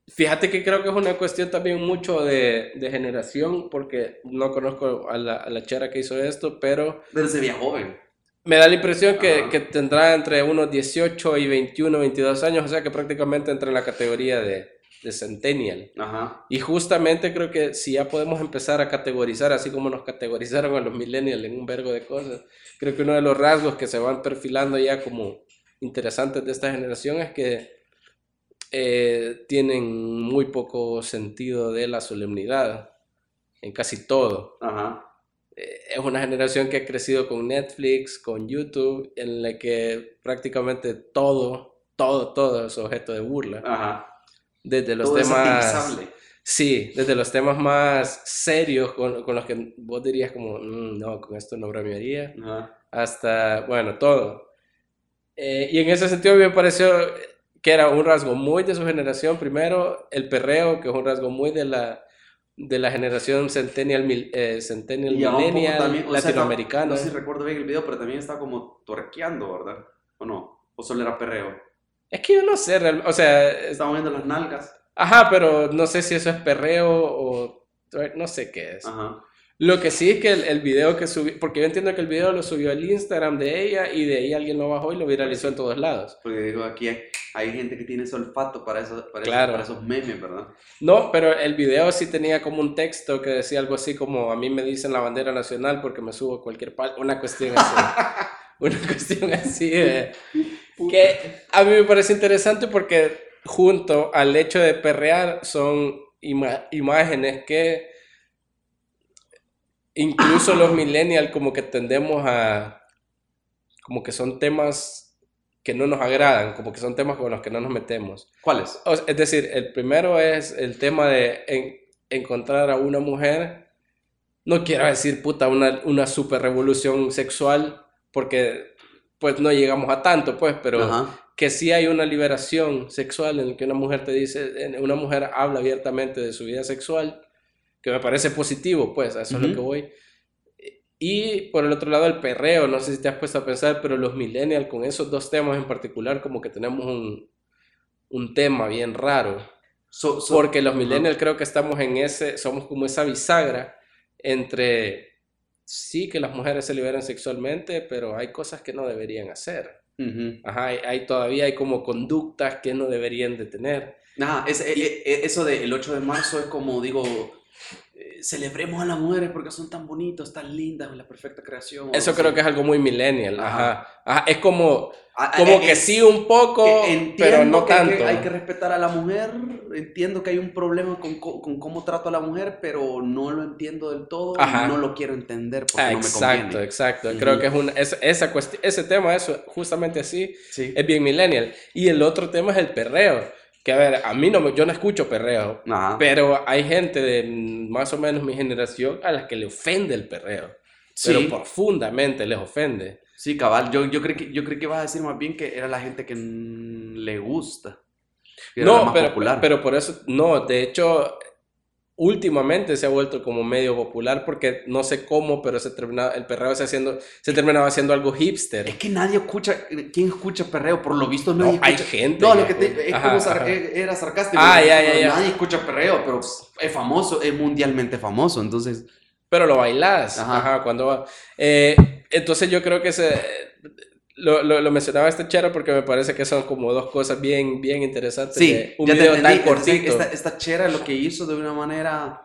Fíjate que creo que es una cuestión también mucho de, de generación, porque no conozco a la, a la chera que hizo esto, pero Pero se veía joven. me da la impresión que, que tendrá entre unos 18 y 21, 22 años, o sea que prácticamente entra en la categoría de, de centennial. Ajá. Y justamente creo que si ya podemos empezar a categorizar, así como nos categorizaron a los millennials en un vergo de cosas, creo que uno de los rasgos que se van perfilando ya como interesantes de esta generación es que eh, tienen muy poco sentido de la solemnidad en casi todo. Ajá. Eh, es una generación que ha crecido con Netflix, con YouTube, en la que prácticamente todo, todo, todo es objeto de burla. Ajá. Desde los Todo temas... Sí, desde los temas más serios con, con los que vos dirías como, "Mm, no, con esto no bromearía, Ajá. hasta, bueno, todo. Eh, y en ese sentido me pareció que era un rasgo muy de su generación. Primero, el perreo, que es un rasgo muy de la, de la generación centennial, mil- eh, centennial millennial, también, o sea, latinoamericana. No, no sé si recuerdo bien el video, pero también estaba como tuerqueando, ¿verdad? ¿O no? ¿O solo era perreo? Es que yo no sé, real- o sea, es- Estaba moviendo las nalgas. ajá, pero no sé si eso es perreo o no sé qué es. Ajá. Lo que sí es que el, el video que subió, porque yo entiendo que el video lo subió al Instagram de ella y de ahí alguien lo bajó y lo viralizó en todos lados. Porque digo, aquí hay, hay gente que tiene ese olfato para, eso, para, eso- Claro. para esos memes, ¿verdad? No, pero el video sí tenía como un texto que decía algo así como a mí me dicen la bandera nacional porque me subo a cualquier pal, una cuestión así. una cuestión así de- que a mí me parece interesante porque junto al hecho de perrear son ima- imágenes que incluso los millennials como que tendemos a como que son temas que no nos agradan, como que son temas con los que no nos metemos. ¿Cuáles? O sea, es decir, el primero es el tema de en- encontrar a una mujer, no quiero decir puta, una, una super revolución sexual, porque pues no llegamos a tanto, pues, pero Ajá. que sí hay una liberación sexual en que una mujer te dice, una mujer habla abiertamente de su vida sexual, que me parece positivo, pues, a eso es lo que voy. Y por el otro lado, el perreo, no sé si te has puesto a pensar, pero los millennials con esos dos temas en particular, como que tenemos un, un tema bien raro. So- so- Porque los millennials creo que estamos en ese, somos como esa bisagra entre sí que las mujeres se liberan sexualmente, pero hay cosas que no deberían hacer. Ajá, hay, hay- todavía hay como conductas que no deberían de tener. Ajá, es- e- e- eso del 8 de marzo es como, digo, eh, celebremos a las mujeres porque son tan bonitos, tan lindas, la perfecta creación. Eso creo así. que es algo muy millennial. Ajá. Ajá. Ajá, Es como, Ah, como eh, que sí un poco, pero no que hay que- tanto. hay que respetar a la mujer, entiendo que hay un problema con, co- con cómo trato a la mujer, pero no lo entiendo del todo, no lo quiero entender porque Ah, no me exacto, conviene. exacto. Creo que es una, es- esa cuesti- ese tema, eso, justamente así, Sí. es bien millennial. Y el otro tema es el perreo. Que a ver, a mí no me, yo no escucho perreo, Ajá. pero hay gente de más o menos mi generación a la que le ofende el perreo. Pero Sí. profundamente les ofende. Sí, cabal, yo, yo, creo que, yo creo que vas a decir más bien que era la gente que le gusta. que era la No, más pero, popular. pero por eso, no, de hecho, últimamente se ha vuelto como medio popular porque no sé cómo, pero se terminaba, el perreo se, haciendo, se terminaba haciendo algo hipster. Es que nadie escucha, ¿quién escucha perreo? Por lo visto No, nadie hay escucha. gente. No, lo que te, es Ajá, como sar- eh, era sarcástico. Ah, ya, ya, ya. Nadie escucha perreo, pero es famoso, es mundialmente famoso, entonces... Pero lo bailás. Ajá. Ajá, cuando va. Eh, entonces yo creo que se, lo, lo, lo mencionaba este chero porque me parece que son como dos cosas bien, bien interesantes. Sí, de un ya te video entendí. tan cortito. Esta, esta chera lo que hizo de una manera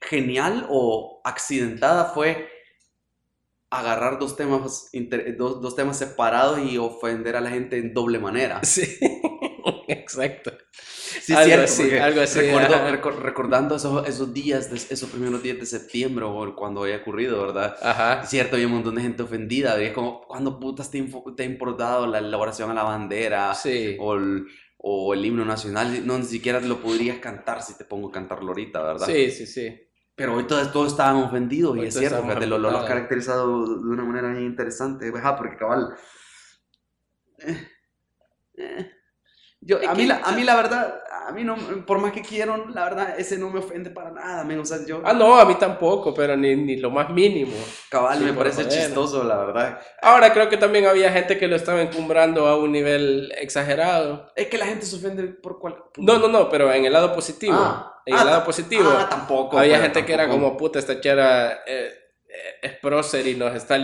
genial o accidentada fue agarrar dos temas, dos, dos temas separados y ofender a la gente en doble manera. Sí, exacto. Sí, Algo cierto, así, algo así, recuerdo- recordando esos, esos días, de- esos primeros días de septiembre o cuando había ocurrido, ¿verdad? Ajá. Es cierto, había un montón de gente ofendida. Y es como, ¿cuándo putas te, ha importado la elaboración a la bandera? Sí. O, el- o el himno nacional, no ni siquiera lo podrías cantar si te pongo a cantarlo ahorita, ¿verdad? Sí, sí, sí. Pero hoy todos, todos estaban ofendidos y es cierto, fíjate, lo, lo, has caracterizado de una manera bien interesante, ajá, porque cabal... eh, eh, yo, a, mí la, a mí la verdad, a mí no, por más que quiero, la verdad, ese no me ofende para nada, men, o sea, yo... Ah, no, a mí tampoco, pero ni, ni lo más mínimo. cabal, sí, me parece joder. chistoso, la verdad. Ahora creo que también había gente que lo estaba encumbrando a un nivel exagerado. Es que la gente se ofende por cual... No, no, no, pero en el lado positivo. Ah, en ah, el lado ta- positivo. Ah, tampoco. había gente que era como, puta, esta chera eh, eh, es prócer y nos está...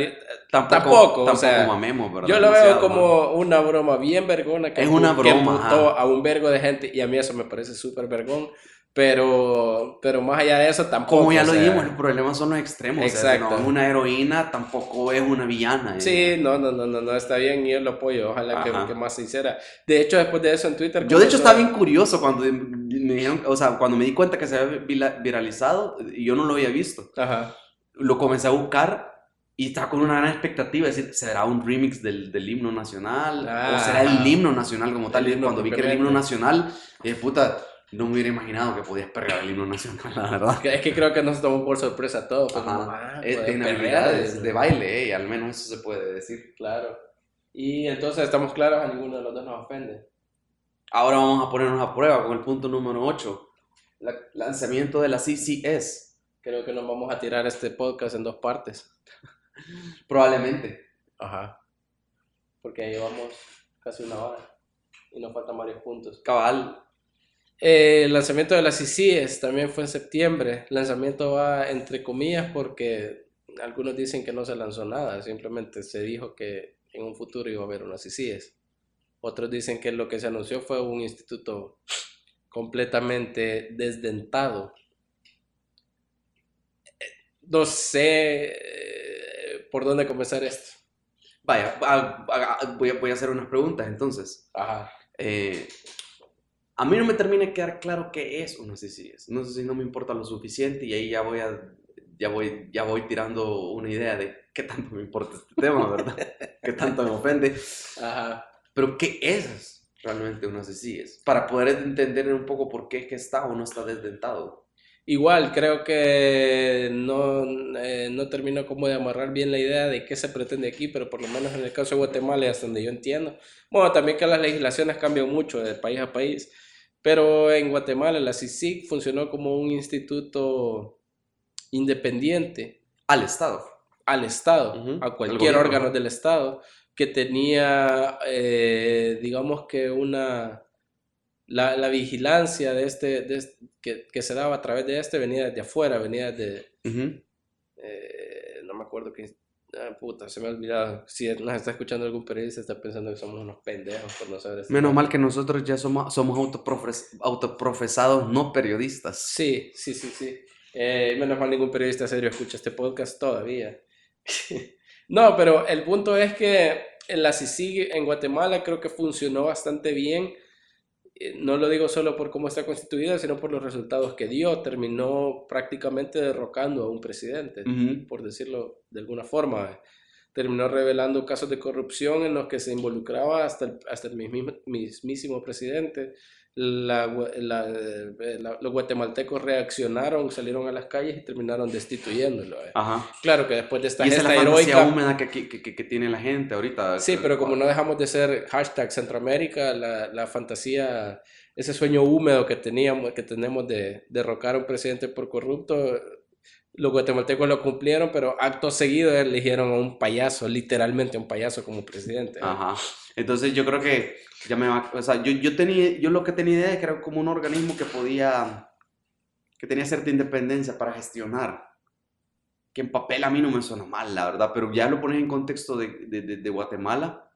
li-". Tampoco, tampoco, o tampoco sea, mamemos, ¿verdad? Yo lo veo como una broma bien vergona que, Es una que broma, ajá. a un vergo de gente y a mí eso me parece súper vergón. Pero, pero más allá de eso tampoco. Como ya o lo sea, dijimos, los problemas son los extremos. Exacto. Exacto. no es una heroína, tampoco es una villana. Sí, eh. no, no, no, no, no, está bien y yo lo apoyo. Ojalá que, que más sincera. De hecho, después de eso en Twitter. Yo de hecho comenzó- estaba bien curioso cuando me dijeron, o sea, cuando me di cuenta que se había viralizado y yo no lo había visto. Ajá. Lo comencé a buscar y estaba con una gran expectativa, es decir, ¿será un remix del, del himno nacional? Ah. ¿O será el himno nacional como tal? Y cuando vi que era el himno nacional, dije, puta, no me hubiera imaginado que podías perrear el himno nacional, la verdad. Es que creo que nos tomó por sorpresa a todos. Ajá. ah, Es puede en perrear, habilidades eh. de baile, eh, al menos eso se puede decir. Claro. Y entonces estamos claros, a ninguno de los dos nos ofende. Ahora vamos a ponernos a prueba con el punto número 8. lanzamiento de la CCS. Creo que nos vamos a tirar este podcast en dos partes. Probablemente. Ajá. Porque llevamos casi una hora y nos faltan varios puntos. Cabal. Eh, el lanzamiento de las ICIES también fue en septiembre. El lanzamiento va entre comillas porque algunos dicen que no se lanzó nada, simplemente se dijo que en un futuro iba a haber unas ICIES. Otros dicen que lo que se anunció fue un instituto completamente desdentado. No sé eh, por dónde comenzar esto. Vaya, a- a- voy a, voy a hacer unas preguntas entonces. Ajá. Eh, a mí no me termina de quedar claro qué es una CCS. No sé si no me importa lo suficiente y ahí ya voy a, ya voy, ya voy tirando una idea de qué tanto me importa este tema, ¿verdad? qué tanto me ofende. Ajá. Pero ¿qué es realmente una CCS? Para poder entender un poco por qué es que está o no está desdentado. Igual, creo que no, eh, no termino como de amarrar bien la idea de qué se pretende aquí, pero por lo menos en el caso de Guatemala, hasta donde yo entiendo. Bueno, también que las legislaciones cambian mucho de país a país, pero en Guatemala la CICIG funcionó como un instituto independiente Al Estado. al Estado, a al cualquier órgano del Estado, que tenía, eh, digamos que una, la, la vigilancia de este, de este- que, que se daba a través de este venía desde afuera, venía de, Ujú. eh, no me acuerdo qué, ah, puta, se me ha olvidado, si nos está escuchando algún periodista está pensando que somos unos pendejos por no saber este Menos mal que nosotros ya somos, somos autoprofes- autoprofesados no periodistas. Sí, sí, sí, sí. Eh, menos mal ningún periodista serio escucha este podcast todavía. no, pero el punto es que en la CICIG en Guatemala creo que funcionó bastante bien. Eh, No lo digo solo por cómo está constituida, sino por los resultados que dio. Terminó prácticamente derrocando a un presidente, por decirlo de alguna forma. Terminó revelando casos de corrupción en los que se involucraba hasta el, hasta el mismísimo presidente la, la- eh, la- los guatemaltecos reaccionaron, salieron a las calles y terminaron destituyéndolo. eh. Ajá. Claro que después de esta Y esa es la gesta heroica. húmeda que, que, que, que tiene la gente ahorita. Sí, pero como no dejamos de ser hashtag Centroamérica, la, la fantasía, ese sueño húmedo que teníamos, que tenemos de derrocar a un presidente por corrupto, los guatemaltecos lo cumplieron, pero acto seguido eligieron a un payaso, literalmente a un payaso como presidente. eh. Ajá. Entonces yo creo que ya me va, o sea, yo, yo tenía, yo lo que tenía idea es que era como un organismo que podía, que tenía cierta independencia para gestionar. Que en papel a mí no me suena mal, la verdad, pero ya lo pones en contexto de, de, de- de Guatemala,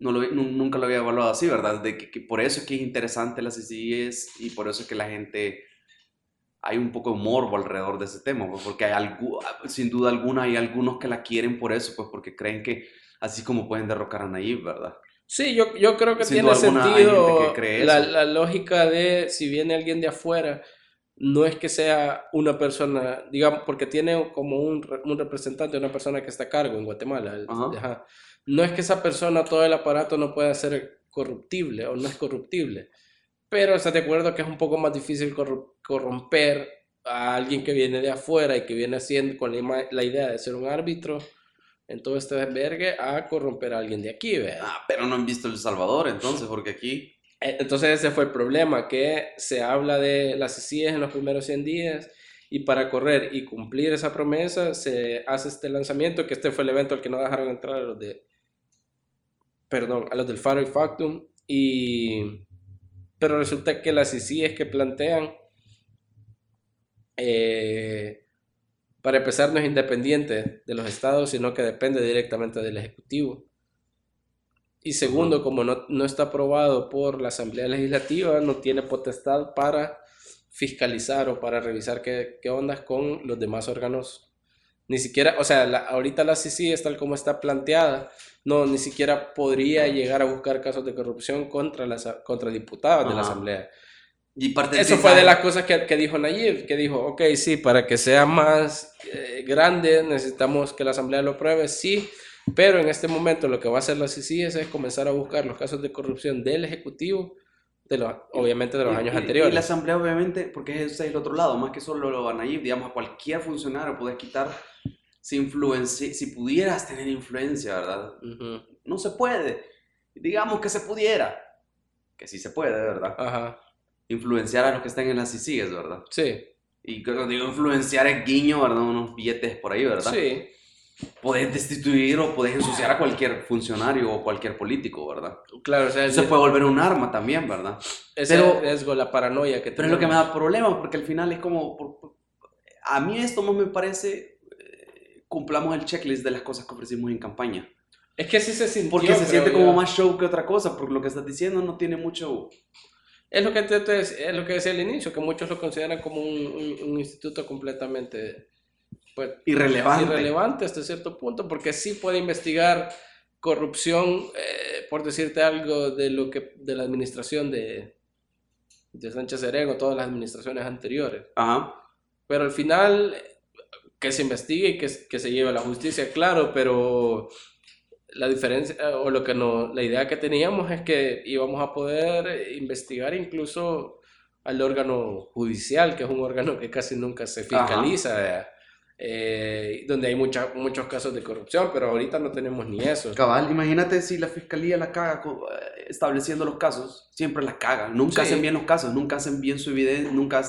no lo, nu- nunca lo había evaluado así, ¿verdad? De que, que por eso es que es interesante las CCIs y por eso es que la gente, hay un poco de morbo alrededor de ese tema, pues, porque hay sin duda alguna hay algunos que la quieren por eso, pues porque creen que así como pueden derrocar a Nayib, ¿verdad? Sí, yo, yo creo que Sin tiene alguna sentido la, la lógica de si viene alguien de afuera, no es que sea una persona, digamos, porque tiene como un, un representante, una persona que está a cargo en Guatemala. el- Ajá. ajá. No es que esa persona, todo el aparato no pueda ser corruptible o no es corruptible. Pero estás de acuerdo que es un poco más difícil corromper a alguien que viene de afuera y que viene haciendo con la, idea de ser un árbitro en todo este desvergue a corromper a alguien de aquí, ¿verdad? Ah, pero no han visto El Salvador entonces, porque aquí... Eh, Entonces ese fue el problema, que se habla de las CICIES en los primeros 100 días y para correr y cumplir esa promesa se hace este lanzamiento, que este fue el evento al que no dejaron entrar a los de, perdón, a los del Faro y Factum, y, pero resulta que las CICIES que plantean, eh, para empezar, no es independiente de los estados, sino que depende directamente del Ejecutivo. Y segundo, como no, no está aprobado por la Asamblea Legislativa, no tiene potestad para fiscalizar o para revisar qué, qué ondas con los demás órganos. Ni siquiera, o sea, la- ahorita la CICI es tal como está planteada, no, ni siquiera podría llegar a buscar casos de corrupción contra, las, contra diputados de la Ajá. Asamblea. Y parte Eso fue de las cosas que, que dijo Nayib, que dijo, ok, sí, para que sea más eh, grande necesitamos que la Asamblea lo apruebe, sí, pero en este momento lo que va a hacer la CICI es, es comenzar a buscar los casos de corrupción del Ejecutivo, de los, obviamente de los Y- años y- anteriores. Y la asamblea, obviamente, porque ese es el otro lado, más que solo lo a Nayib, digamos, a cualquier funcionario puedes quitar si, si pudieras tener influencia, ¿verdad? Ujú, No se puede. Digamos que se pudiera, que sí se puede, ¿verdad? Ajá, Influenciar a los que están en las CICIGs, ¿verdad? sí, Y cuando digo influenciar es guiño, ¿verdad? Unos billetes por ahí, ¿verdad? sí, Podés destituir o podés ensuciar a cualquier funcionario o cualquier político, ¿verdad? claro, o sea, Eso se puede volver un arma también, ¿verdad? ese pero- riesgo, la paranoia que Pero es lo que me da problemas, porque al final es como... a mí esto más me parece... cumplamos el checklist de las cosas que ofrecimos en campaña. Es que sí se sintió, Porque se siente yo. como más show que otra cosa, porque lo que estás diciendo no tiene mucho... Es lo que, te, te- es lo que decía al inicio, que muchos lo consideran como un, un- un instituto completamente pues, Irrelevante. irrelevante hasta cierto punto, porque sí puede investigar corrupción, eh, por decirte algo, de lo que de la administración de, de Sánchez Serén o todas las administraciones anteriores. Ajá. Pero al final, que se investigue y que, que se lleve a la justicia, claro, pero la diferencia, o lo que no, la idea que teníamos es que íbamos a poder investigar incluso al órgano judicial, que es un órgano que casi nunca se fiscaliza, eh, donde hay mucha- muchos casos de corrupción, pero ahorita no tenemos ni eso. Cabal, imagínate si la fiscalía la caga eh, estableciendo los casos, siempre la caga, nunca Sí. hacen bien los casos, nunca hacen bien su evidencia, nunca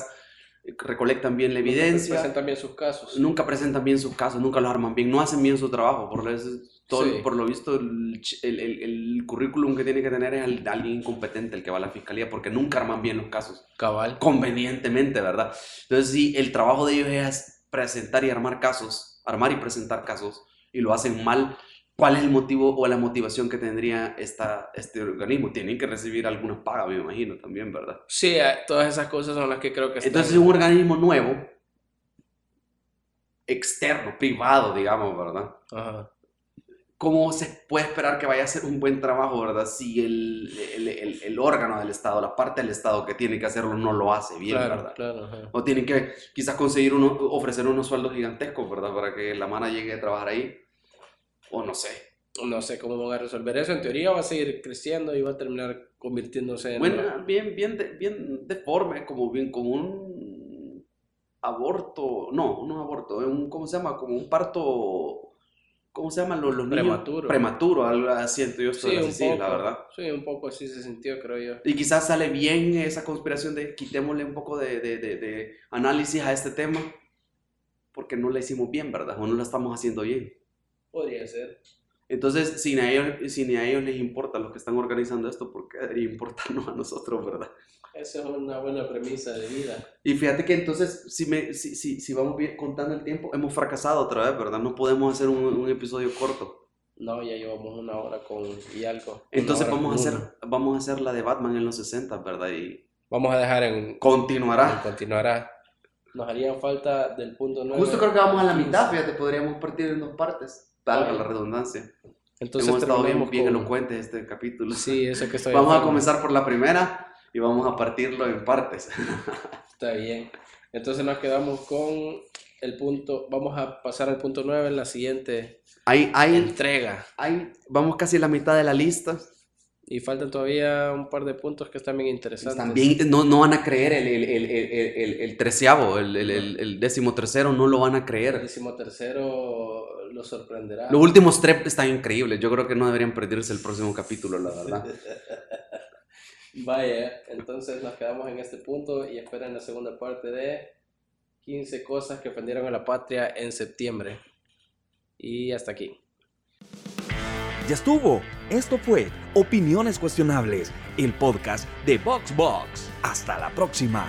recolectan bien la evidencia, Presentan bien sus casos. nunca presentan bien sus casos, nunca los arman bien, no hacen bien su trabajo, por lo, todo- Sí. por lo visto el, el- el- el currículum que tiene que tener es el de alguien incompetente el que va a la fiscalía, porque nunca arman bien los casos, Cabal. convenientemente, ¿verdad? Entonces sí, el trabajo de ellos es presentar y armar casos, armar y presentar casos, y lo hacen mal. ¿Cuál es el motivo o la motivación que tendría esta, este organismo? Tienen que recibir alguna paga, me imagino, también, ¿verdad? Sí, eh, todas esas cosas son las que creo que están- Entonces es un organismo nuevo, externo, privado, digamos, ¿verdad? Ajá. ¿Cómo se puede esperar que vaya a hacer un buen trabajo, verdad? Si el, el, el- el órgano del Estado, la parte del Estado que tiene que hacerlo, no lo hace bien, claro, ¿verdad? claro. ajá. O tienen que quizás conseguir uno, ofrecer unos sueldos gigantescos, ¿verdad? Para que la mana llegue a trabajar ahí. O no sé. No sé cómo van a resolver eso. En teoría va a seguir creciendo y va a terminar convirtiéndose en... Bueno, bien, bien, de- bien deforme, como bien como un aborto, no, no aborto, un, ¿cómo se llama? Como un parto, ¿cómo se llaman los, los niños? Prematuro. Prematuro, algo así, siento yo esto Sí, poco. la verdad. Sí, un poco así se sintió, creo yo. Y quizás sale bien esa conspiración de quitémosle un poco de, de, de, de análisis a este tema, porque no la hicimos bien, ¿verdad? O no la estamos haciendo bien. Podría ser. Entonces, si ni a ellos, si ni a ellos les importa los que están organizando esto, ¿por qué debería importarnos a nosotros, verdad? Esa es una buena premisa de vida. Y fíjate que entonces, si, me, si, si, si vamos bien contando el tiempo, hemos fracasado otra vez, ¿verdad? No podemos hacer un, un episodio corto. No, ya llevamos una hora con y algo. Entonces vamos a, hacer, vamos a hacer la de Batman en los 60, ¿verdad? Y Vamos a dejar en... continuará. en continuará. Nos harían falta del punto 9. Justo creo que vamos a la mitad, fíjate, podríamos partir en dos partes. Valga la redundancia. Entonces Hemos estado bien, bien con- elocuentes este capítulo. Sí, eso que estoy Vamos a comenzar por la primera y vamos a partirlo en partes. Está bien. Entonces nos quedamos con el punto... Vamos a pasar al punto 9 en la siguiente Hay, hay, entrega. hay, vamos casi a la mitad de la lista. Y faltan todavía un par de puntos que están bien interesantes. También no, no van a creer el, el, el, el, el treceavo, el, el, el, décimo tercero, no lo van a creer. El décimo tercero lo sorprenderá. Los últimos tres están increíbles. Yo creo que no deberían perderse el próximo capítulo, la verdad. Vaya, entonces nos quedamos en este punto y esperen la segunda parte de 15 cosas que ofendieron a la patria en septiembre. Y hasta aquí. Ya estuvo. Esto fue Opiniones Cuestionables, el podcast de VoxBox. Hasta la próxima.